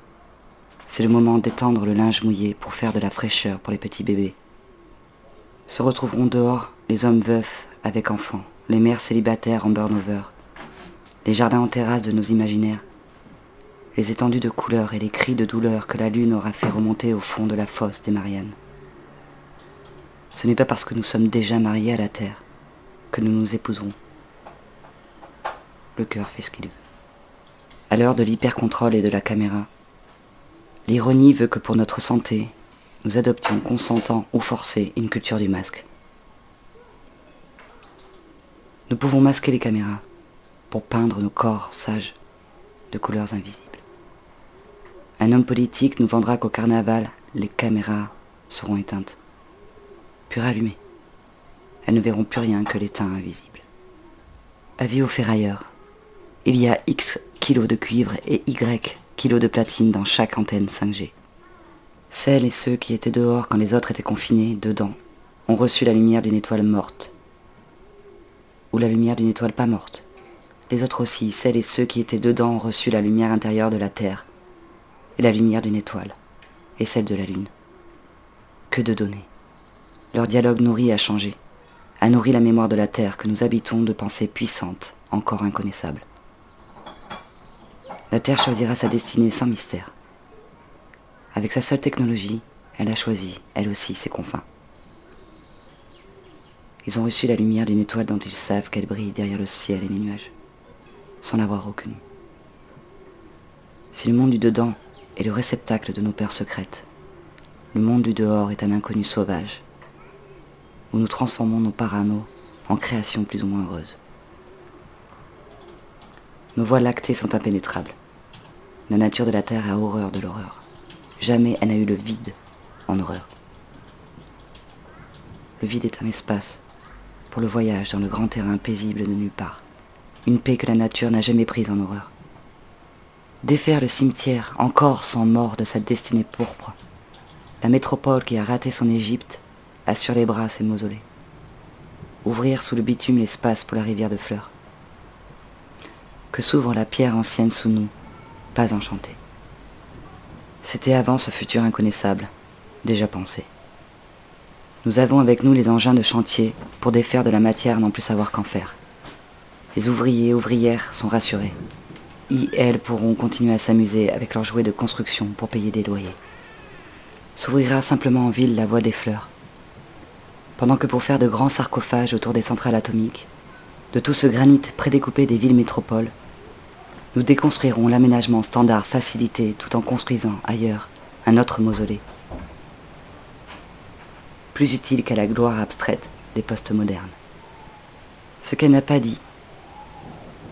C'est le moment d'étendre le linge mouillé pour faire de la fraîcheur pour les petits bébés. Se retrouveront dehors les hommes veufs avec enfants, les mères célibataires en burn-over, les jardins en terrasse de nos imaginaires, les étendues de couleurs et les cris de douleur que la lune aura fait remonter au fond de la fosse des Mariannes. Ce n'est pas parce que nous sommes déjà mariés à la terre que nous nous épouserons. Le cœur fait ce qu'il veut. À l'heure de l'hypercontrôle et de la caméra, l'ironie veut que pour notre santé, nous adoptions consentant ou forcés une culture du masque. Nous pouvons masquer les caméras pour peindre nos corps sages de couleurs invisibles. Un homme politique nous vendra qu'au carnaval, les caméras seront éteintes, puis rallumées. Elles ne verront plus rien que l'étain invisible. Avis aux ferrailleurs. Il y a X kilos de cuivre et Y kilos de platine dans chaque antenne 5G. Celles et ceux qui étaient dehors quand les autres étaient confinés, dedans, ont reçu la lumière d'une étoile morte. Ou la lumière d'une étoile pas morte. Les autres aussi, celles et ceux qui étaient dedans, ont reçu la lumière intérieure de la Terre, et la lumière d'une étoile, et celle de la Lune. Que de données. Leur dialogue nourri a changé, a nourri la mémoire de la Terre que nous habitons de pensées puissantes, encore inconnaissables. La Terre choisira sa destinée sans mystère. Avec sa seule technologie, elle a choisi, elle aussi, ses confins. Ils ont reçu la lumière d'une étoile dont ils savent qu'elle brille derrière le ciel et les nuages, sans l'avoir reconnue. Si le monde du dedans est le réceptacle de nos peurs secrètes, le monde du dehors est un inconnu sauvage, où nous transformons nos paranos en créations plus ou moins heureuses. Nos voies lactées sont impénétrables. La nature de la Terre a horreur de l'horreur. Jamais elle n'a eu le vide en horreur. Le vide est un espace pour le voyage dans le grand terrain paisible de nulle part. Une paix que la nature n'a jamais prise en horreur. Défaire le cimetière encore sans mort de sa destinée pourpre. La métropole qui a raté son Égypte a sur les bras ses mausolées. Ouvrir sous le bitume l'espace pour la rivière de fleurs. Que s'ouvre la pierre ancienne sous nous, pas enchantée. C'était avant ce futur inconnaissable, déjà pensé. Nous avons avec nous les engins de chantier pour défaire de la matière n'en plus savoir qu'en faire. Les ouvriers et ouvrières sont rassurés. Ils elles pourront continuer à s'amuser avec leurs jouets de construction pour payer des loyers. S'ouvrira simplement en ville la voie des fleurs. Pendant que pour faire de grands sarcophages autour des centrales atomiques, de tout ce granit prédécoupé des villes métropoles, nous déconstruirons l'aménagement standard facilité tout en construisant ailleurs un autre mausolée. Plus utile qu'à la gloire abstraite des postes modernes. Ce qu'elle n'a pas dit,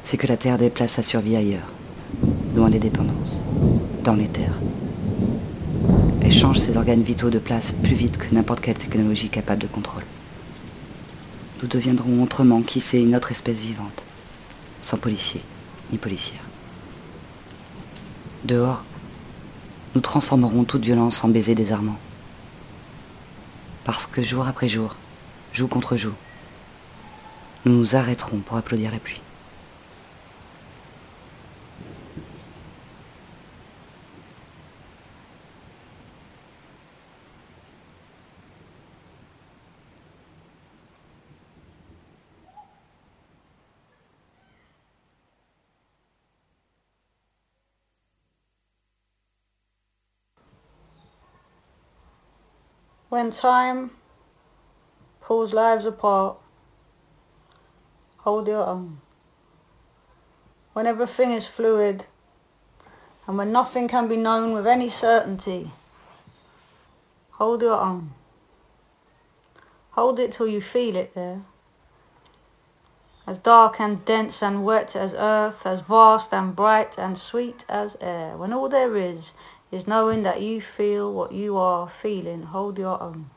c'est que la Terre déplace sa survie ailleurs, loin des dépendances, dans les terres. Elle change ses organes vitaux de place plus vite que n'importe quelle technologie capable de contrôle. Nous deviendrons autrement, qui sait, une autre espèce vivante, sans policiers ni policières. Dehors, nous transformerons toute violence en baiser désarmant. Parce que jour après jour, jour contre jour, nous nous arrêterons pour applaudir la pluie. When time pulls lives apart, hold your own. When everything is fluid and when nothing can be known with any certainty, hold your own. Hold it till you feel it there. As dark and dense and wet as earth, as vast and bright and sweet as air, when all there is is knowing that you feel what you are feeling, hold your own.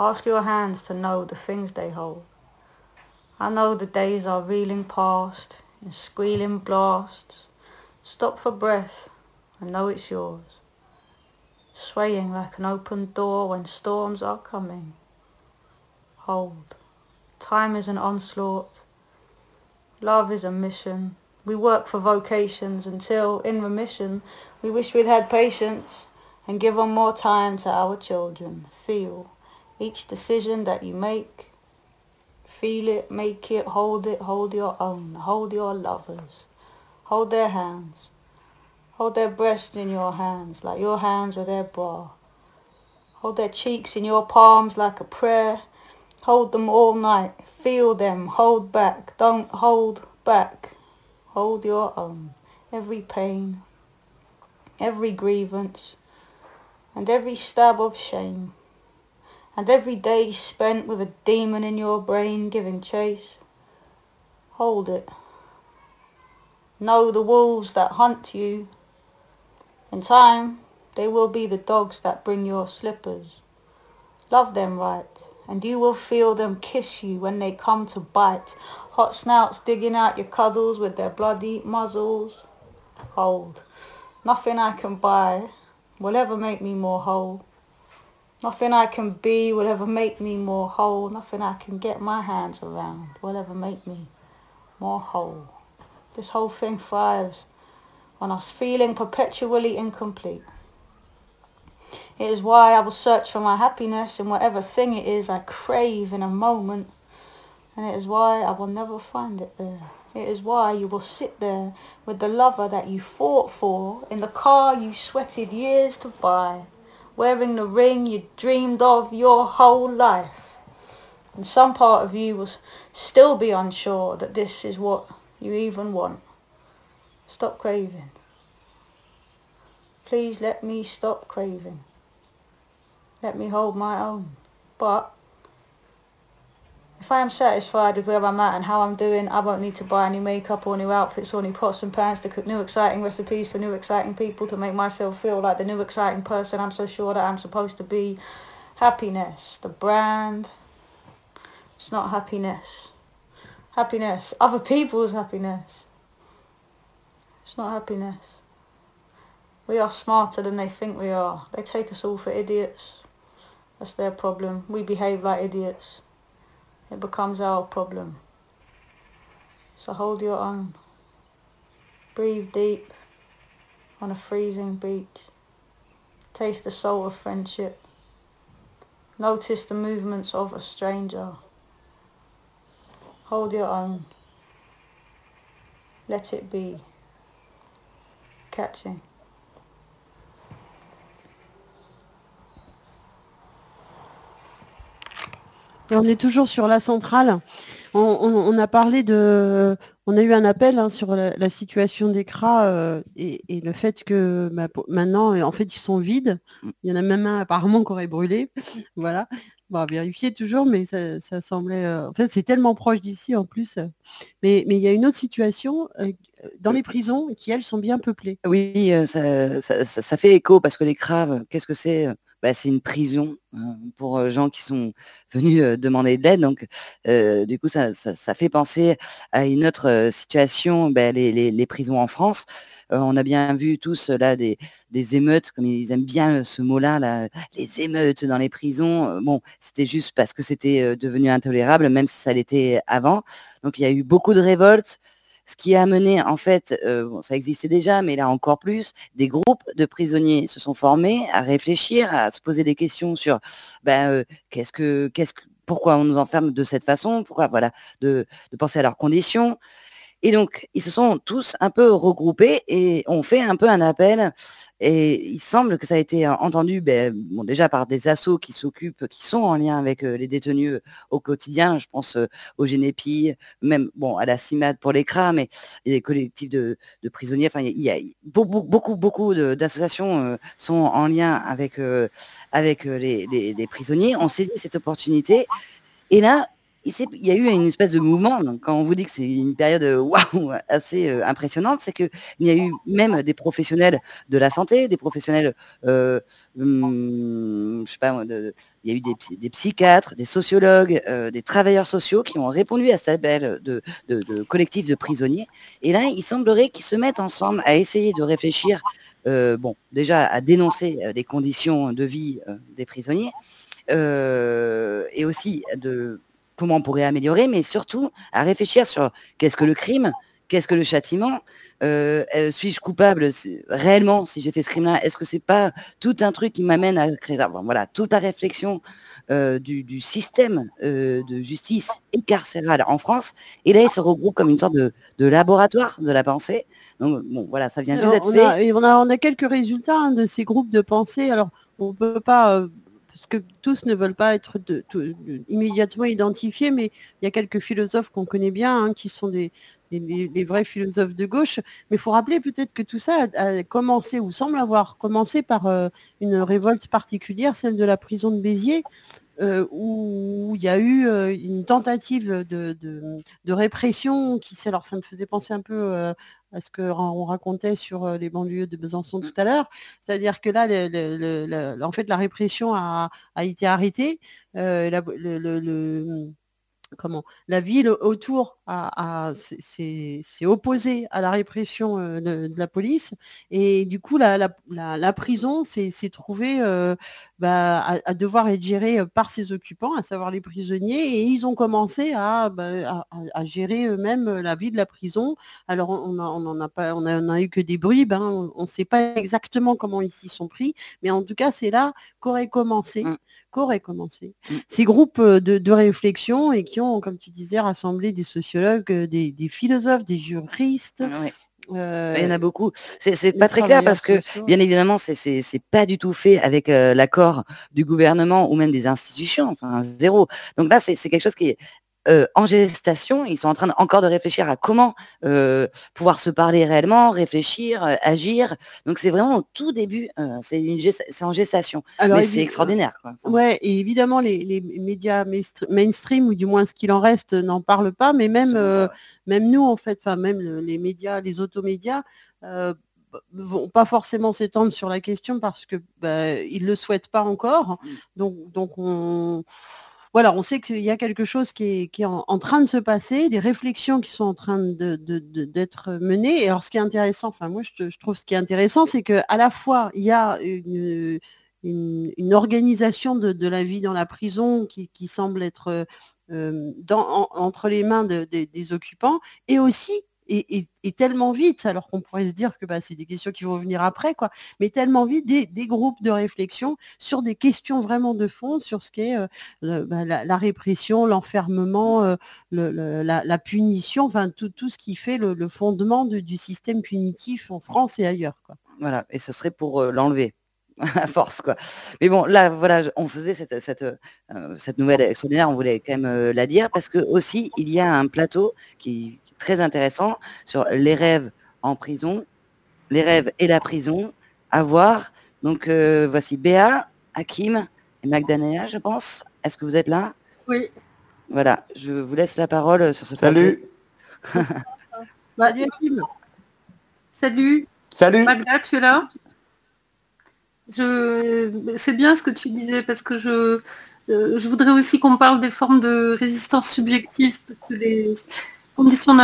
Ask your hands to know the things they hold. I know the days are reeling past in squealing blasts. Stop for breath and know it's yours. Swaying like an open door when storms are coming. Hold. Time is an onslaught. Love is a mission. We work for vocations until, in remission, we wish we'd had patience and given more time to our children. Feel each decision that you make. Feel it, make it, hold it, hold your own. Hold your lovers. Hold their hands. Hold their breasts in your hands like your hands were their bra. Hold their cheeks in your palms like a prayer. Hold them all night. Feel them. Hold back. Don't hold back. Hold your own. Every pain, every grievance, and every stab of shame, and every day spent with a demon in your brain giving chase. Hold it. Know the wolves that hunt you. In time, they will be the dogs that bring your slippers. Love them right, and you will feel them kiss you when they come to bite. Hot snouts digging out your cuddles with their bloody muzzles. Hold. Nothing I can buy will ever make me more whole. Nothing I can be will ever make me more whole. Nothing I can get my hands around will ever make me more whole. This whole thing thrives on us feeling perpetually incomplete. It is why I will search for my happiness in whatever thing it is I crave in a moment. And it is why I will never find it there. It is why you will sit there with the lover that you fought for in the car you sweated years to buy, wearing the ring you dreamed of your whole life. And some part of you will still be unsure that this is what you even want. Stop craving. Please let me stop craving. Let me hold my own. But if I am satisfied with where I'm at and how I'm doing, I won't need to buy any makeup or new outfits or new pots and pans to cook new exciting recipes for new exciting people to make myself feel like the new exciting person I'm so sure that I'm supposed to be. Happiness, the brand. It's not happiness. Happiness, other people's happiness. It's not happiness. We are smarter than they think we are. They take us all for idiots. That's their problem. We behave like idiots. It becomes our problem. So hold your own. Breathe deep on a freezing beach. Taste the soul of friendship. Notice the movements of a stranger. Hold your own. Let it be. Catching. On est toujours sur la centrale. On, a parlé de, on a eu un appel hein, sur la, situation des cras euh, et, le fait que bah, maintenant, en fait, ils sont vides. Il y en a même un apparemment qui aurait brûlé. [LAUGHS] Voilà. Bon, vérifier toujours, mais ça, semblait. euh, En fait, c'est tellement proche d'ici en plus. Mais il y a une autre situation euh, dans les prisons qui, elles, sont bien peuplées. Oui, ça, fait écho parce que les craves, qu'est-ce que c'est bah, C'est une prison hein, pour gens qui sont venus demander de l'aide. Donc, du coup, ça, ça- fait penser à une autre situation, bah, les, les- prisons en France. On a bien vu tous des, des émeutes, comme ils aiment bien ce mot-là, là, les émeutes dans les prisons. Bon, c'était juste parce que c'était devenu intolérable, même si ça l'était avant. Donc, il y a eu beaucoup de révoltes. Ce qui a amené, en fait, euh, ça existait déjà, mais là encore plus, des groupes de prisonniers se sont formés à réfléchir, à se poser des questions sur ben, euh, qu'est-ce que, pourquoi on nous enferme de cette façon, pourquoi, voilà, de penser à leurs conditions. Et donc, ils se sont tous un peu regroupés et ont fait un peu un appel. Et il semble que ça a été euh, entendu ben, déjà par des assos qui s'occupent, qui sont en lien avec euh, les détenus euh, au quotidien. Je pense au Génépi, même bon, à la CIMAD pour les CRA, mais des collectifs de, prisonniers. Enfin, il y a, beaucoup, beaucoup, beaucoup d'associations sont en lien avec, avec les, les- les prisonniers. On saisit cette opportunité. Et là, il y a eu une espèce de mouvement. Donc, quand on vous dit que c'est une période euh, assez euh, impressionnante, c'est qu'il y a eu même des professionnels de la santé, des professionnels, euh, hum, je sais pas, il y a eu des, psy- des psychiatres, des sociologues, euh, des travailleurs sociaux qui ont répondu à cet appel de, collectif de prisonniers. Et là, il semblerait qu'ils se mettent ensemble à essayer de réfléchir, bon, déjà à dénoncer les conditions de vie des prisonniers, et aussi de comment on pourrait améliorer, mais surtout à réfléchir sur qu'est-ce que le crime, qu'est-ce que le châtiment, euh, euh, suis-je coupable réellement si j'ai fait ce crime-là Est-ce que c'est pas tout un truc qui m'amène à créer enfin, voilà toute la réflexion euh, du, du système euh, de justice et carcérale en France Et là, ils se regroupent comme une sorte de, de laboratoire de la pensée. Donc bon, voilà, ça vient juste d'être on, fait. a, on, a, on a quelques résultats hein, de ces groupes de pensée. Alors, on peut pas, parce que tous ne veulent pas être immédiatement identifiés, mais il y a quelques philosophes qu'on connaît bien, hein, qui sont des, des vrais philosophes de gauche. Mais il faut rappeler peut-être que tout ça a, a commencé, ou semble avoir commencé par euh, une révolte particulière, celle de la prison de Béziers, euh, où il y a eu euh, une tentative de, de- de répression qui, alors ça me faisait penser un peu euh, à ce qu'on racontait sur les banlieues de Besançon tout à l'heure, c'est-à-dire que là, le- le- le- le- en fait, la répression a, a été arrêtée, la- comment ville autour s'est- opposée à la répression euh, de, de la police. Et du coup la, la- la- la prison s'est s'est trouvée euh, bah, à, à devoir être gérée euh, par ses occupants, à savoir les prisonniers, et ils ont commencé à, bah, à- à- gérer eux-mêmes euh, la vie de la prison. Alors on a- on en a pas, on a, on a eu que des bribes, hein, on ne sait pas exactement comment ils s'y sont pris, mais en tout cas c'est là qu'aurait commencé, qu'auraient commencé ces groupes euh, de, de réflexion et qui ont, comme tu disais, rassemblé des sociologues, des, des philosophes, des juristes. Euh, Il y en a beaucoup. C'est pas très clair parce que, sociaux. bien évidemment, c'est- pas du tout fait avec euh, l'accord du gouvernement ou même des institutions, enfin zéro. Donc là, c'est quelque chose qui est euh, en gestation. Ils sont en train de- encore de réfléchir à comment euh, pouvoir se parler réellement, réfléchir, euh, agir. Donc c'est vraiment au tout début. c'est gesta- en gestation. Alors, Mais c'est extraordinaire. Quoi. Ouais, et évidemment, les, les médias mainstr- mainstream, ou du moins ce qu'il en reste, n'en parlent pas, mais même, même nous, en fait, enfin, même le- les médias, les automédias, vont pas forcément s'étendre sur la question parce que bah, ils le souhaitent pas encore. Donc, donc on voilà, on sait qu'il y a quelque chose qui est, en, train de se passer, des réflexions qui sont en train d'être menées. Et alors, ce qui est intéressant, enfin moi, je, trouve ce qui est intéressant, c'est que à la fois il y a une, organisation de, la vie dans la prison qui, semble être euh, entre les mains de- des- des occupants, et aussi et, tellement vite, alors qu'on pourrait se dire que bah, c'est des questions qui vont venir après, quoi, mais tellement vite des, groupes de réflexion sur des questions vraiment de fond, sur ce qu'est euh, bah, la, répression, l'enfermement, euh, le- la, punition, enfin tout, ce qui fait le, fondement de- du système punitif en France et ailleurs. Voilà, et ce serait pour euh, l'enlever [LAUGHS] à force quoi. Mais bon, là voilà, on faisait cette, cette, nouvelle extraordinaire, on voulait quand même la dire parce que aussi il y a un plateau qui très intéressant sur les rêves en prison, les rêves et la prison à voir. Donc euh, voici Béa, Hakim et Magdalena, je pense, est-ce que vous êtes là? Oui. Voilà, je vous laisse la parole sur ce Salut. [LAUGHS] Bah, Hakim. Salut. Salut. Magda, tu es là? Je... C'est bien ce que tu disais parce que je, euh, je voudrais aussi qu'on parle des formes de résistance subjective parce que les conditions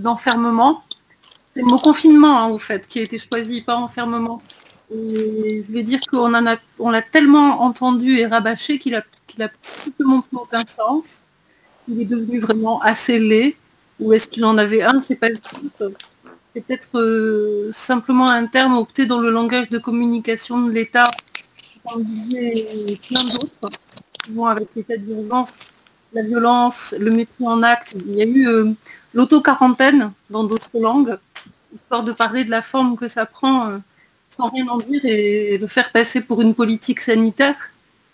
d'enfermement, c'est le mot confinement hein, au fait qui a été choisi, pas enfermement. Et je veux dire qu'on l'a tellement entendu et rabâché qu'il a, qu'il a simplement plus aucun sens. Il est devenu vraiment assez laid. Ou est-ce qu'il en avait un? C'est pas peut-être euh, simplement un terme opté dans le langage de communication de l'État, comme plein d'autres, qui vont avec l'état d'urgence, la violence, le mépris en acte. Il y a eu euh, l'auto-quarantaine dans d'autres langues, histoire de parler de la forme que ça prend euh, sans rien en dire et le faire passer pour une politique sanitaire.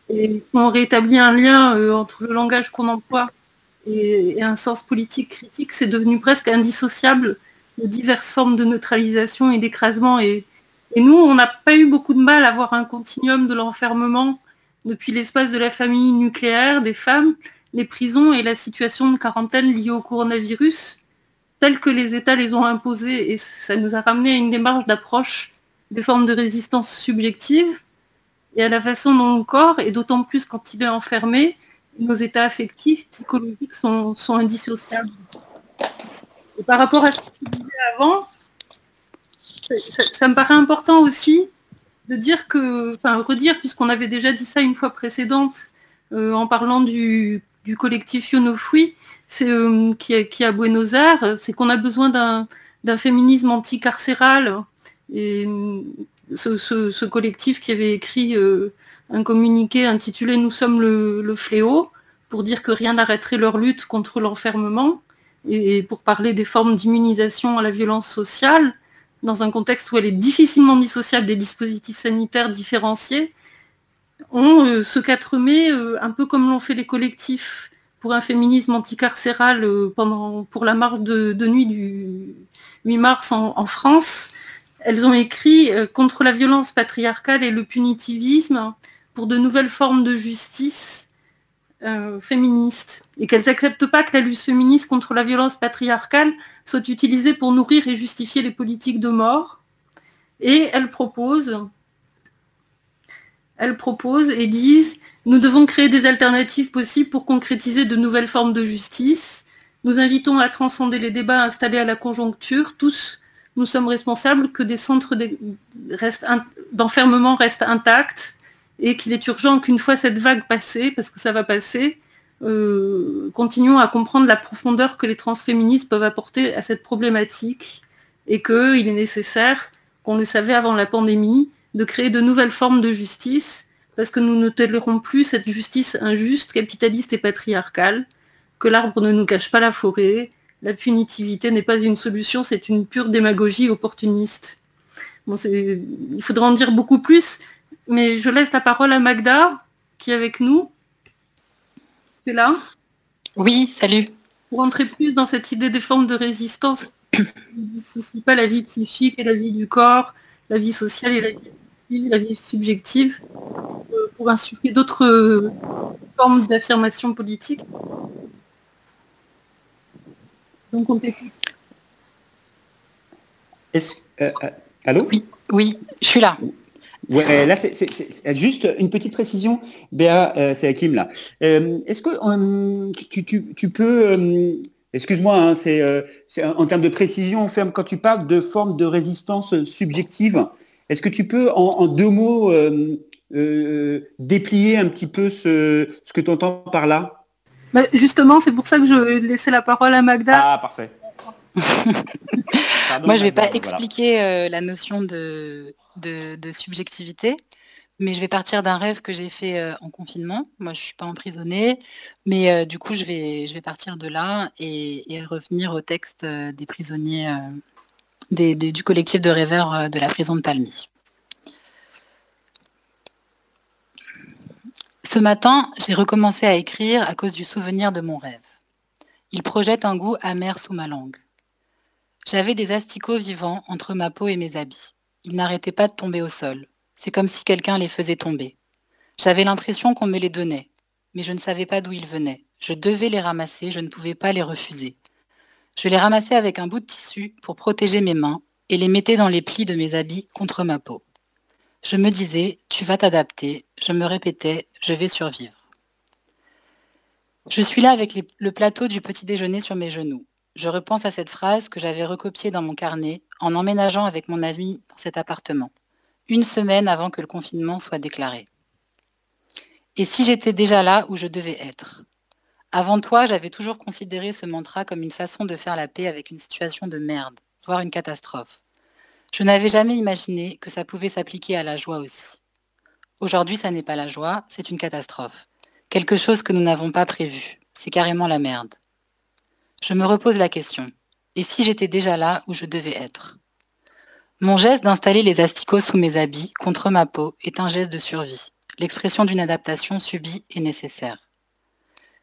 Et on rétablit un lien euh, entre le langage qu'on emploie et, un sens politique critique, c'est devenu presque indissociable de diverses formes de neutralisation et d'écrasement. Et, et nous, on n'a pas eu beaucoup de mal à avoir un continuum de l'enfermement depuis l'espace de la famille nucléaire, des femmes, les prisons et la situation de quarantaine liée au coronavirus, telles que les États les ont imposées. Et ça nous a ramené à une démarche d'approche des formes de résistance subjective et à la façon dont le corps, et d'autant plus quand il est enfermé, nos états affectifs, psychologiques sont, sont indissociables. Et par rapport à ce que tu disais avant, ça, me paraît important aussi de dire que, enfin redire, puisqu'on avait déjà dit ça une fois précédente euh, en parlant du, du collectif Yonofui, c'est euh, qui, est, qui à Buenos Aires, c'est qu'on a besoin d'un féminisme anticarcéral. Et euh, ce collectif qui avait écrit euh, un communiqué intitulé Nous sommes le, le fléau, pour dire que rien n'arrêterait leur lutte contre l'enfermement et pour parler des formes d'immunisation à la violence sociale, dans un contexte où elle est difficilement dissociable des dispositifs sanitaires différenciés, ont ce 4 mai, un peu comme l'ont fait les collectifs pour un féminisme anticarcéral euh, pendant, pour la marche de, nuit du 8 mars en, France, elles ont écrit euh, contre la violence patriarcale et le punitivisme pour de nouvelles formes de justice euh, féministes et qu'elles n'acceptent pas que la lutte féministe contre la violence patriarcale soit utilisée pour nourrir et justifier les politiques de mort. Et elles proposent, elles proposent et disent nous devons créer des alternatives possibles pour concrétiser de nouvelles formes de justice. Nous invitons à transcender les débats installés à la conjoncture. Tous, nous sommes responsables que des centres d'enfermement restent intacts et qu'il est urgent qu'une fois cette vague passée, parce que ça va passer, euh, continuons à comprendre la profondeur que les transféministes peuvent apporter à cette problématique et qu'il est nécessaire, qu'on le savait avant la pandémie, de créer de nouvelles formes de justice parce que nous ne tolérons plus cette justice injuste, capitaliste et patriarcale, que l'arbre ne nous cache pas la forêt, la punitivité n'est pas une solution, c'est une pure démagogie opportuniste. Bon, il faudrait en dire beaucoup plus, mais je laisse la parole à Magda, qui est avec nous. Tu es là? Oui, salut. Pour entrer plus dans cette idée des formes de résistance, [COUGHS] qui ne dissocient pas la vie psychique et la vie du corps, la vie sociale et la vie la vie subjective, euh, pour insuffler d'autres euh, formes d'affirmation politique. Donc on t'écoute. Est-ce- euh, euh, allô? Oui, oui, je suis là. Ouais, là, c'est c'est- c'est juste une petite précision. Béa, euh, c'est Hakim là. Euh, Est-ce que euh, tu, tu- tu peux, euh, excuse-moi, hein, c'est euh, c'est en en termes de précision, ferme quand tu parles de forme de résistance subjective, est-ce que tu peux en, en deux mots euh, euh, déplier un petit peu ce, ce que tu entends par là? Bah, justement, c'est pour ça que je laissais la parole à Magda. Ah, parfait. Pardon, Moi, je vais pas voilà. expliquer euh, la notion de, de, de subjectivité, mais je vais partir d'un rêve que j'ai fait euh, en confinement. Moi, je suis pas emprisonnée, mais euh, du coup, je vais, je vais partir de là et, et revenir au texte euh, des prisonniers euh, du collectif de rêveurs euh, de la prison de Palmy. Ce matin, j'ai recommencé à écrire à cause du souvenir de mon rêve. Il projette un goût amer sous ma langue. J'avais des asticots vivants entre ma peau et mes habits. Ils n'arrêtaient pas de tomber au sol. C'est comme si quelqu'un les faisait tomber. J'avais l'impression qu'on me les donnait. mais je ne savais pas d'où ils venaient. Je devais les ramasser, je ne pouvais pas les refuser. Je les ramassais avec un bout de tissu pour protéger mes mains et les mettais dans les plis de mes habits contre ma peau. Je me disais, tu vas t'adapter. Je me répétais, je vais survivre. Je suis là avec le plateau du petit déjeuner sur mes genoux. Je repense à cette phrase que j'avais recopiée dans mon carnet en emménageant avec mon ami dans cet appartement, une semaine avant que le confinement soit déclaré. Et si j'étais déjà là où je devais être? Avant toi, j'avais toujours considéré ce mantra comme une façon de faire la paix avec une situation de merde, voire une catastrophe. Je n'avais jamais imaginé que ça pouvait s'appliquer à la joie aussi. Aujourd'hui, ça n'est pas la joie, c'est une catastrophe. Quelque chose que nous n'avons pas prévu. C'est carrément la merde. Je me repose la question. Et si j'étais déjà là où je devais être? Mon geste d'installer les asticots sous mes habits, contre ma peau, est un geste de survie, l'expression d'une adaptation subie et nécessaire.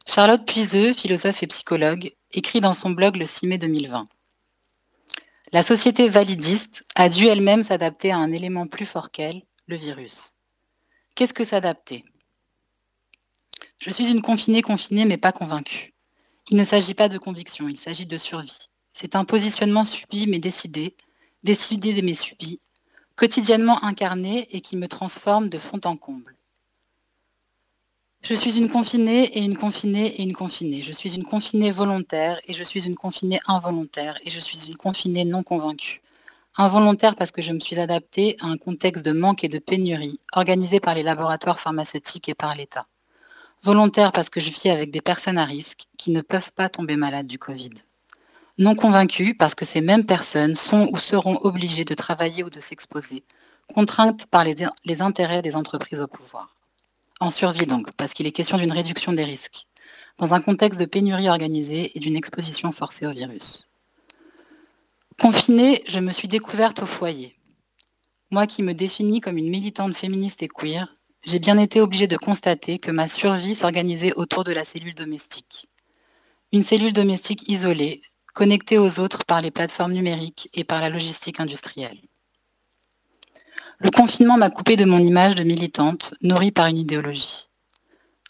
Charlotte Puiseux, philosophe et psychologue, écrit dans son blog le 6 mai 2020. La société validiste a dû elle-même s'adapter à un élément plus fort qu'elle, le virus. Qu'est-ce que s'adapter? Je suis une confinée confinée mais pas convaincue. Il ne s'agit pas de conviction, il s'agit de survie. C'est un positionnement subi mais décidé, décidé mais subi, quotidiennement incarné et qui me transforme de fond en comble. Je suis une confinée et une confinée et une confinée. Je suis une confinée volontaire et je suis une confinée involontaire et je suis une confinée non convaincue. Involontaire parce que je me suis adaptée à un contexte de manque et de pénurie organisé par les laboratoires pharmaceutiques et par l'État. Volontaire parce que je vis avec des personnes à risque qui ne peuvent pas tomber malades du Covid. Non convaincue parce que ces mêmes personnes sont ou seront obligées de travailler ou de s'exposer, contraintes par les, les intérêts des entreprises au pouvoir. En survie donc, parce qu'il est question d'une réduction des risques, dans un contexte de pénurie organisée et d'une exposition forcée au virus. Confinée, je me suis découverte au foyer. Moi qui me définis comme une militante féministe et queer, j'ai bien été obligée de constater que ma survie s'organisait autour de la cellule domestique. Une cellule domestique isolée, connectée aux autres par les plateformes numériques et par la logistique industrielle. Le confinement m'a coupé de mon image de militante, nourrie par une idéologie.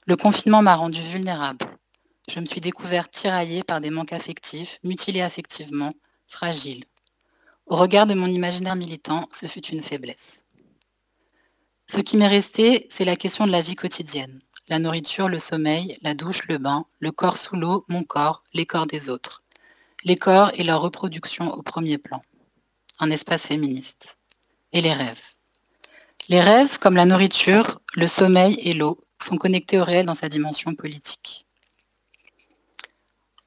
Le confinement m'a rendue vulnérable. Je me suis découverte tiraillée par des manques affectifs, mutilée affectivement, fragile. Au regard de mon imaginaire militant, ce fut une faiblesse. Ce qui m'est resté, c'est la question de la vie quotidienne. La nourriture, le sommeil, la douche, le bain, le corps sous l'eau, mon corps, les corps des autres. Les corps et leur reproduction au premier plan. Un espace féministe. Et les rêves. Les rêves, comme la nourriture, le sommeil et l'eau, sont connectés au réel dans sa dimension politique.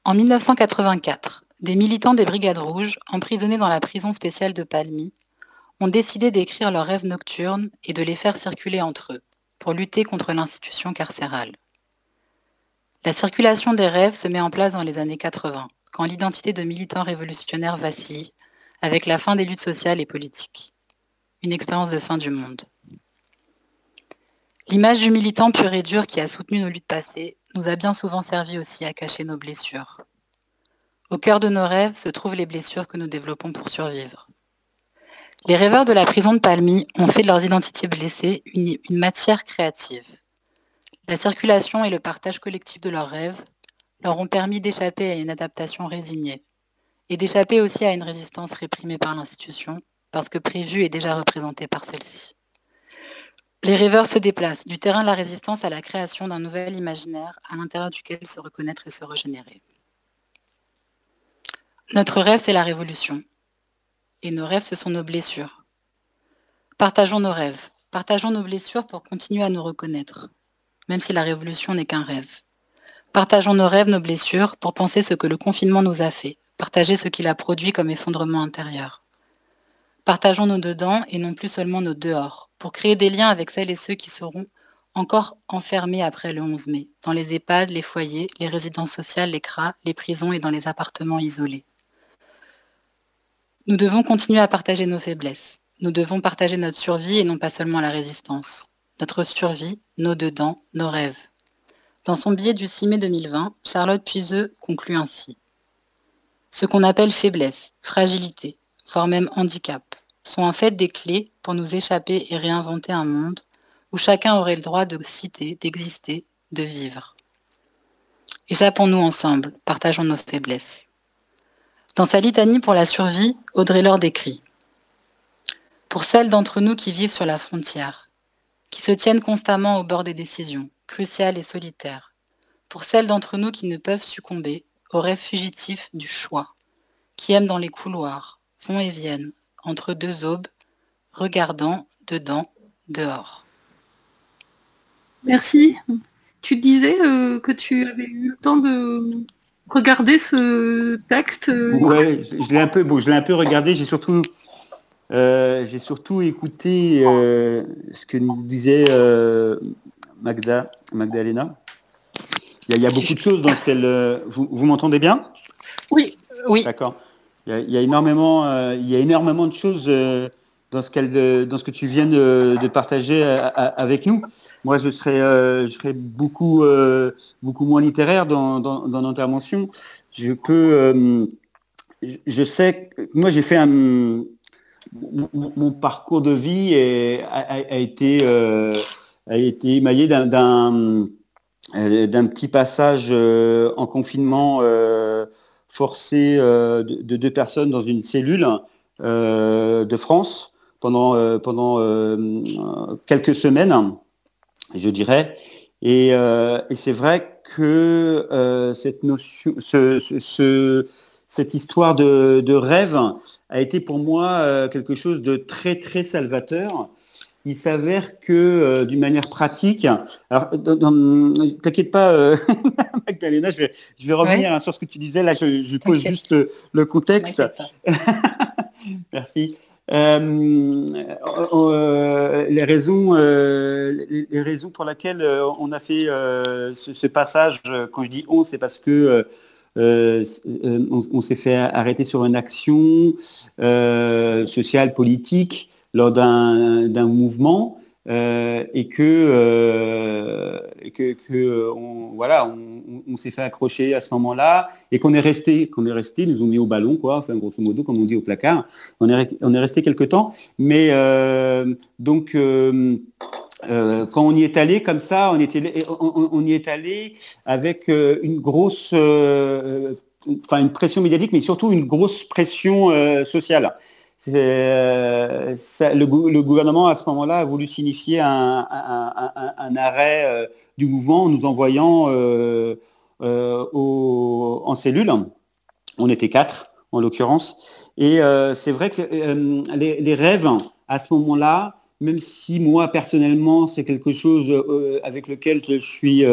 En 1984, des militants des Brigades Rouges, emprisonnés dans la prison spéciale de Palmy, ont décidé d'écrire leurs rêves nocturnes et de les faire circuler entre eux, pour lutter contre l'institution carcérale. La circulation des rêves se met en place dans les années 80, quand l'identité de militants révolutionnaires vacille, avec la fin des luttes sociales et politiques. Une expérience de fin du monde. L'image du militant pur et dur qui a soutenu nos luttes passées nous a bien souvent servi aussi à cacher nos blessures. Au cœur de nos rêves se trouvent les blessures que nous développons pour survivre. Les rêveurs de la prison de Palmy ont fait de leurs identités blessées une, une matière créative. La circulation et le partage collectif de leurs rêves leur ont permis d'échapper à une adaptation résignée et d'échapper aussi à une résistance réprimée par l'institution parce que prévue et déjà représentée par celle-ci. Les rêveurs se déplacent du terrain de la résistance à la création d'un nouvel imaginaire à l'intérieur duquel se reconnaître et se régénérer. Notre rêve, c'est la révolution. Et nos rêves, ce sont nos blessures. Partageons nos rêves, partageons nos blessures pour continuer à nous reconnaître, même si la révolution n'est qu'un rêve. Partageons nos rêves, nos blessures, pour penser ce que le confinement nous a fait, partager ce qu'il a produit comme effondrement intérieur. Partageons nos dedans et non plus seulement nos dehors, pour créer des liens avec celles et ceux qui seront encore enfermés après le 11 mai, dans les EHPAD, les foyers, les résidences sociales, les CRA, les prisons et dans les appartements isolés. Nous devons continuer à partager nos faiblesses. Nous devons partager notre survie et non pas seulement la résistance. Notre survie, nos dedans, nos rêves. Dans son billet du 6 mai 2020, Charlotte Puiseux conclut ainsi. Ce qu'on appelle faiblesse, fragilité, voire même handicap, sont en fait des clés pour nous échapper et réinventer un monde où chacun aurait le droit de citer, d'exister de vivre. Échappons-nous ensemble, partageons nos faiblesses. Dans sa litanie pour la survie, Audrey Lorde écrit Pour celles d'entre nous qui vivent sur la frontière, qui se tiennent constamment au bord des décisions, cruciales et solitaires, pour celles d'entre nous qui ne peuvent succomber aux rêves fugitifs du choix, qui aiment dans les couloirs, vont et viennent, entre deux aubes, regardant dedans, dehors. Merci. Tu disais euh, que tu avais eu le temps de regarder ce texte. euh, Ouais, je, l'ai un peu, bon, je l'ai un peu regardé. J'ai surtout, euh, j'ai surtout écouté euh, ce que nous disait euh, Magda, Magdalena. Il y, a, il y a beaucoup de choses dans ce qu'elle. euh, vous vous m'entendez bien? Oui, oui. D'accord. Il y a, énormément, euh, il y a énormément de choses euh, dans ce de- dans ce que tu viens de, partager euh, avec nous. Moi, je serais, euh, je serais beaucoup, euh, beaucoup moins littéraire dans, dans, l'intervention. Je peux, euh, je, sais, moi, j'ai fait un, mon, parcours de vie est- a, été, euh, a été émaillé d'un, d'un, euh, petit passage euh, en confinement euh, forcé euh, de, de deux personnes dans une cellule euh, de France pendant, euh, pendant quelques semaines, je dirais. Et, c'est vrai que cette notion, ce, ce- ce- cette histoire de, de rêve a été pour moi quelque chose de très très salvateur. Il s'avère que euh, d'une manière pratique, alors dans- t'inquiète pas, euh, [LAUGHS] Magdalena, je vais, je vais revenir Ouais. hein, sur ce que tu disais. Là, je, je pose juste le, le contexte. [LAUGHS] Merci. Euh, euh, les raisons, euh, les, raisons pour lesquelles euh, on a fait euh, ce, ce passage, euh, quand je dis on, c'est parce que euh, euh, euh, on, on s'est fait arrêter sur une action euh, sociale, politique, lors d'un mouvement. euh, et que, euh, euh, on, s'est fait accrocher à ce moment-là et qu'on est resté, qu'on est resté, ils nous ont mis au ballon, quoi, enfin grosso modo, comme on dit au placard. On est, resté quelque temps, mais donc quand on y est allé comme ça, on, y est allé avec une grosse, enfin une pression médiatique, mais surtout une grosse pression sociale. Euh, le, gou- le gouvernement à ce moment-là a voulu signifier un, arrêt euh, du mouvement en nous envoyant euh, en cellule. On était quatre en l'occurrence. Et c'est vrai que les, rêves à ce moment-là, même si moi personnellement c'est quelque chose avec lequel je suis,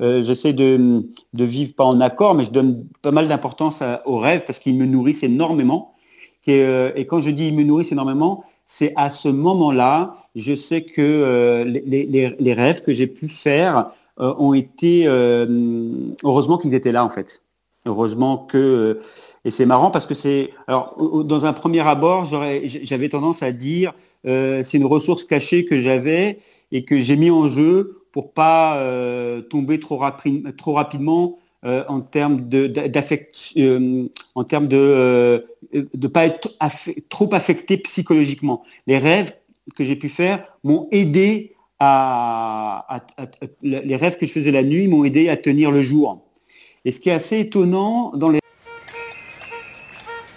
j'essaie de, de vivre pas en accord, mais je donne pas mal d'importance aux rêves parce qu'ils me nourrissent énormément. Et, euh, et quand je dis ils me nourrissent énormément, c'est à ce moment-là, je sais que euh, les, rêves que j'ai pu faire euh, ont été, heureusement qu'ils étaient là en fait. Heureusement que, et c'est marrant parce que c'est, alors dans un premier abord, j'avais tendance à dire c'est une ressource cachée que j'avais et que j'ai mis en jeu pour pas tomber trop rapidement euh, en termes de d'affect, euh, en termes de euh, de pas être trop affecté psychologiquement. Les rêves que j'ai pu faire m'ont aidé à, les rêves que je faisais la nuit m'ont aidé à tenir le jour. Et ce qui est assez étonnant dans les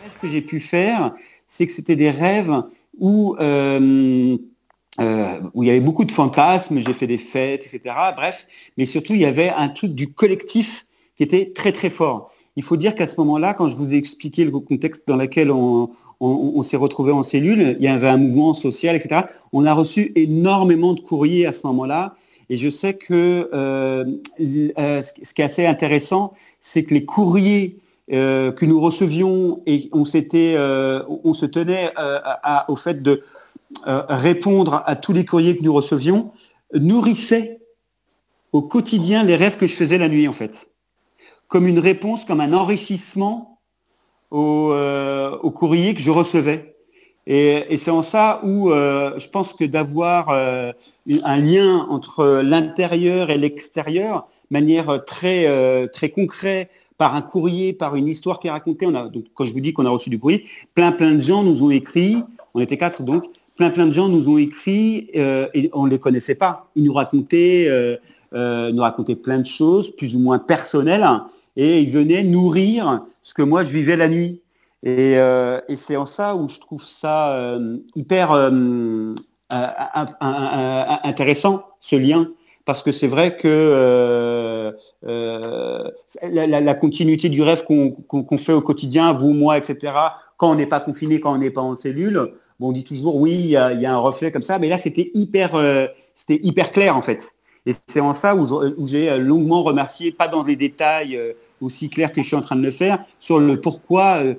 rêves que j'ai pu faire, c'est que c'était des rêves où, où il y avait beaucoup de fantasmes, j'ai fait des fêtes, etc. Bref, mais surtout il y avait un truc du collectif était très très fort. Il faut dire qu'à ce moment-là, quand je vous ai expliqué le contexte dans lequel on, s'est retrouvé en cellule, il y avait un mouvement social, etc. On a reçu énormément de courriers à ce moment-là. Et je sais que euh, euh, ce qui- est assez intéressant, c'est que les courriers euh, que nous recevions et on euh, on- se tenait à- au fait de répondre à tous les courriers que nous recevions, nourrissaient au quotidien les rêves que je faisais la nuit en fait, comme une réponse, comme un enrichissement au, euh, courrier que je recevais. Et, c'est en ça où euh, je pense que d'avoir euh, un lien entre l'intérieur et l'extérieur, manière très, très concrète, par un courrier, par une histoire qui est racontée. On a, donc, quand je vous dis qu'on a reçu du courrier, plein plein de gens nous ont écrit, on était quatre donc, plein plein de gens nous ont écrit et on ne les connaissait pas. Ils nous racontaient nous racontait plein de choses, plus ou moins personnelles, et il venait nourrir ce que moi je vivais la nuit. Et, euh, c'est en ça où je trouve ça euh, hyper euh, intéressant, ce lien, parce que c'est vrai que la, continuité du rêve qu'on fait au quotidien, vous, moi, etc., quand on n'est pas confiné, quand on n'est pas en cellule, on dit toujours oui, il y, y a un reflet comme ça, mais là c'était hyper, c'était hyper clair en fait. Et c'est en ça où j'ai longuement remercié, pas dans les détails euh, aussi clairs que je suis en train de le faire, sur le pourquoi euh,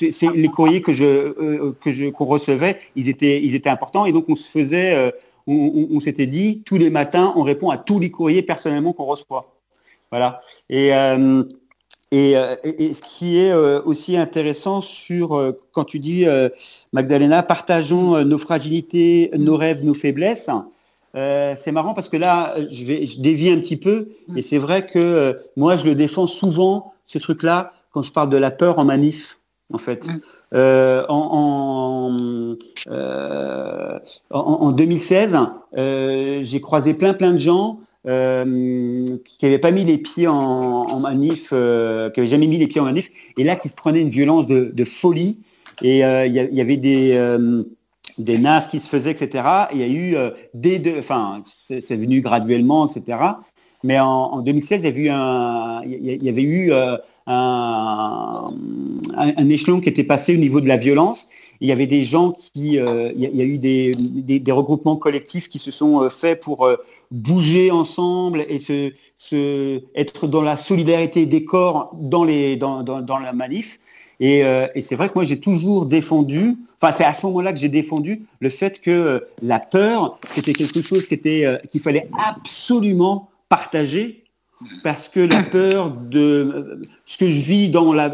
les courriers que je euh, que je qu'on recevait, ils étaient ils étaient importants et donc on se faisait, euh, on, s'était dit tous les matins, on répond à tous les courriers personnellement qu'on reçoit. Voilà. Et euh, et, euh, ce qui est euh, aussi intéressant sur, euh, quand tu dis, euh, Magdalena, partageons euh, nos fragilités, nos rêves, nos faiblesses, euh, c'est marrant parce que là, je, vais, je dévie un petit peu, et c'est vrai que euh, moi, je le défends souvent, ce truc-là, quand je parle de la peur en manif, en fait. Euh, en, en, euh, en- en 2016, euh, j'ai croisé plein plein de gens euh, qui n'avaient pas mis les pieds en, en manif, euh, qui n'avaient jamais mis les pieds en manif, et là qui se prenaient une violence de, de folie. Et euh, il y, avait des, des NAS qui se faisaient, etc. Et il y a eu euh, des deux, enfin, c'est venu graduellement, etc. Mais en, en 2016, il y avait eu euh, un, échelon qui était passé au niveau de la violence. Il y avait des gens qui, euh, il, y a, eu des, regroupements collectifs qui se sont faits pour bouger ensemble et se, être dans la solidarité des corps dans la manif. Et, euh, et c'est vrai que moi j'ai toujours défendu, enfin c'est à ce moment-là que j'ai défendu le fait que euh, la peur c'était quelque chose qui était euh, qu'il fallait absolument partager parce que la peur de ce que je vis dans, la,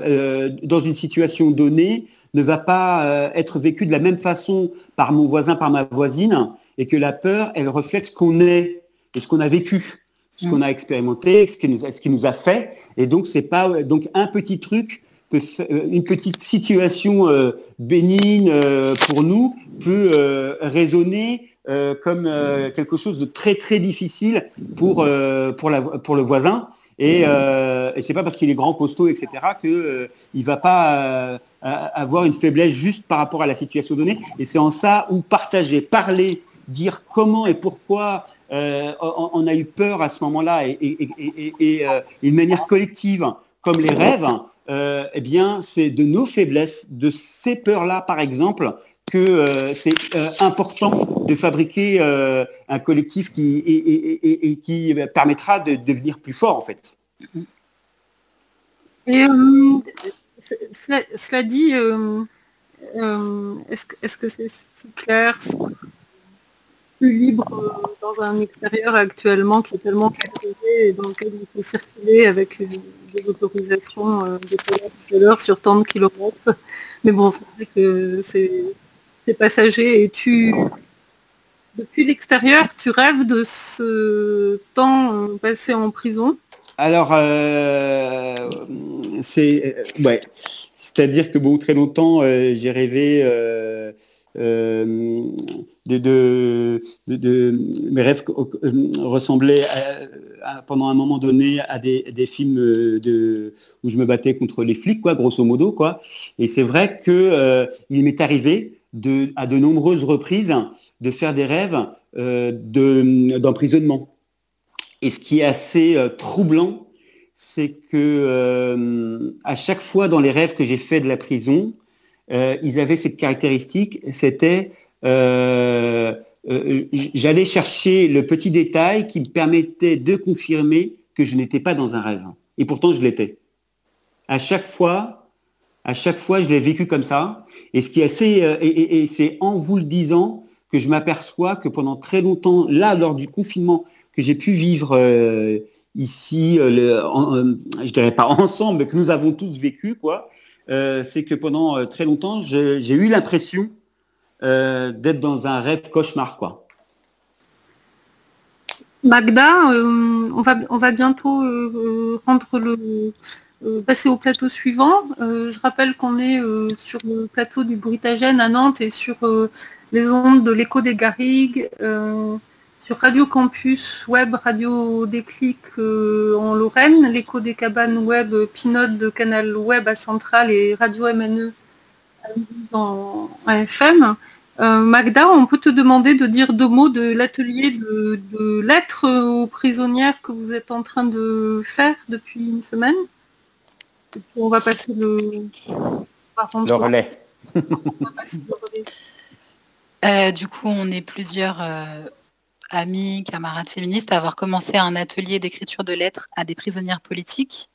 dans une situation donnée ne va pas être vécu de la même façon par mon voisin, par ma voisine, et que la peur, elle reflète ce qu'on est et ce qu'on a vécu, ce qu'on a expérimenté, ce qui nous a, ce qui nous a fait. Et donc c'est pas donc un petit truc, euh, une petite situation euh, bénigne euh, pour nous peut euh, résonner comme quelque chose de très très difficile pour pour la pour le voisin. Et, euh, et c'est pas parce qu'il est grand, costaud, etc. que euh, il va pas avoir une faiblesse juste par rapport à la situation donnée. Et c'est en ça où partager, parler, dire comment et pourquoi on, a eu peur à ce moment-là et, une manière collective, comme les rêves, euh, eh bien, c'est de nos faiblesses, de ces peurs-là, par exemple, que euh, c'est euh, important de fabriquer un collectif qui, qui permettra de devenir plus fort, en fait. Et cela, dit, est-ce que c'est si clair, plus libre euh, dans un extérieur actuellement qui est tellement cadré et dans lequel il faut circuler avec des autorisations euh, de tout à l'heure sur tant de kilomètres. Mais bon, c'est vrai que c'est passager et tu depuis l'extérieur, tu rêves de ce temps euh, passé en prison? Alors, c'est ouais, c'est-à-dire que bon, très longtemps, j'ai rêvé euh, de, de, mes rêves euh, ressemblaient pendant un moment donné à des, des films euh, de, où je me battais contre les flics, quoi, grosso modo, quoi. Et c'est vrai que euh, il m'est arrivé de, à de nombreuses reprises de faire des rêves de- d'emprisonnement. Et ce qui est assez troublant, c'est que à chaque fois dans les rêves que j'ai fait de la prison, euh, ils avaient cette caractéristique, c'était euh, euh, j'allais chercher le petit détail qui me permettait de confirmer que je n'étais pas dans un rêve. Et pourtant, je l'étais. À chaque fois, à chaque fois, je l'ai vécu comme ça. Et ce qui est c'est en vous le disant que je m'aperçois que pendant très longtemps, là, lors du confinement que j'ai pu vivre ici, le- en- je dirais pas ensemble, mais que nous avons tous vécu, quoi, euh, c'est que pendant euh, très longtemps, j'ai eu l'impression euh, d'être dans un rêve cauchemar, quoi. Magda, on, va, on va bientôt rendre le, passer au plateau suivant. Je rappelle qu'on est sur le plateau du Brutagène à Nantes et sur les ondes de l'écho des Garrigues, sur Radio Campus Web, Radio Déclic euh, en Lorraine, l'écho des cabanes web, Pinode de Canal Web à Centrale et Radio MNE à en, en FM. Euh, Magda, on peut te demander de dire deux mots de l'atelier de, de lettres aux prisonnières que vous êtes en train de faire depuis une semaine? Et puis on va passer le, relais. on va passer le relais. Euh, du coup, on est plusieurs amis, camarades féministes avoir commencé un atelier d'écriture de lettres à des prisonnières politiques.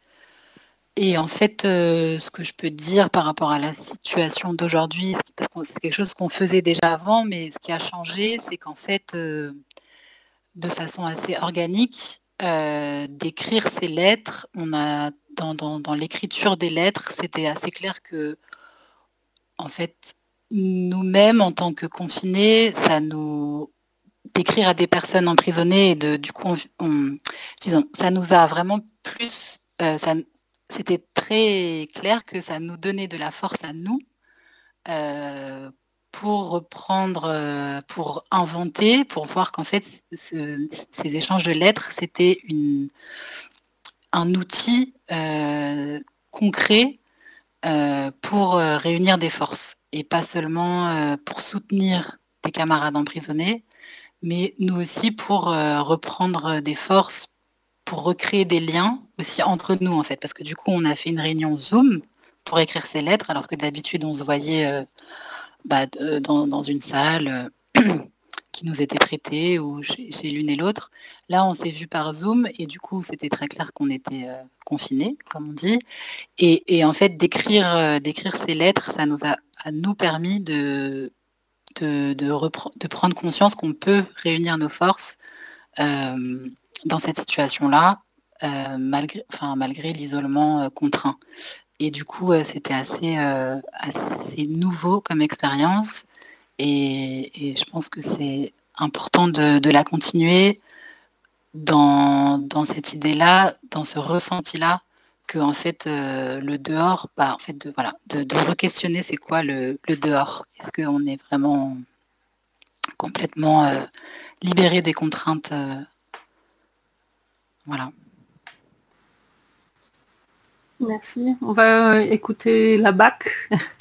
Et en fait, euh, ce que je peux dire par rapport à la situation d'aujourd'hui, parce que c'est quelque chose qu'on faisait déjà avant, mais ce qui a changé, c'est qu'en fait, euh, de façon assez organique, euh, d'écrire ces lettres, on a dans l'écriture des lettres, c'était assez clair que en fait, nous-mêmes, en tant que confinés, ça nous d'écrire à des personnes emprisonnées et de du coup, on, on- disons, ça nous a vraiment plus, euh, ça, c'était très clair que ça nous donnait de la force à nous euh, pour reprendre, euh, pour inventer, pour voir qu'en fait, ce- ces échanges de lettres, c'était une un outil concret pour réunir des forces et pas seulement pour soutenir des camarades emprisonnés, mais nous aussi pour euh, reprendre des forces, pour recréer des liens aussi entre nous en fait, parce que du coup on a fait une réunion Zoom pour écrire ces lettres, alors que d'habitude on se voyait euh, bah, dans, une salle euh, [CLEARS THROAT] qui nous était prêtée ou chez, l'une et l'autre. Là, on s'est vu par Zoom et du coup, c'était très clair qu'on était euh, confinés, comme on dit. Et, en fait, d'écrire euh, d'écrire ces lettres, ça nous a, a nous permis de, de, prendre conscience qu'on peut réunir nos forces euh, dans cette situation-là, euh, malgré, enfin, malgré l'isolement euh, contraint. Et du coup, c'était assez, assez nouveau comme expérience. Et, et je pense que c'est important de, de la continuer dans, dans cette idée-là, dans ce ressenti-là, que en fait euh, le dehors, bah, en fait de voilà, de, re-questionner c'est quoi le, le dehors. Est-ce qu'on est vraiment complètement euh, libéré des contraintes euh, Voilà. Merci. On va écouter la BAC [LAUGHS]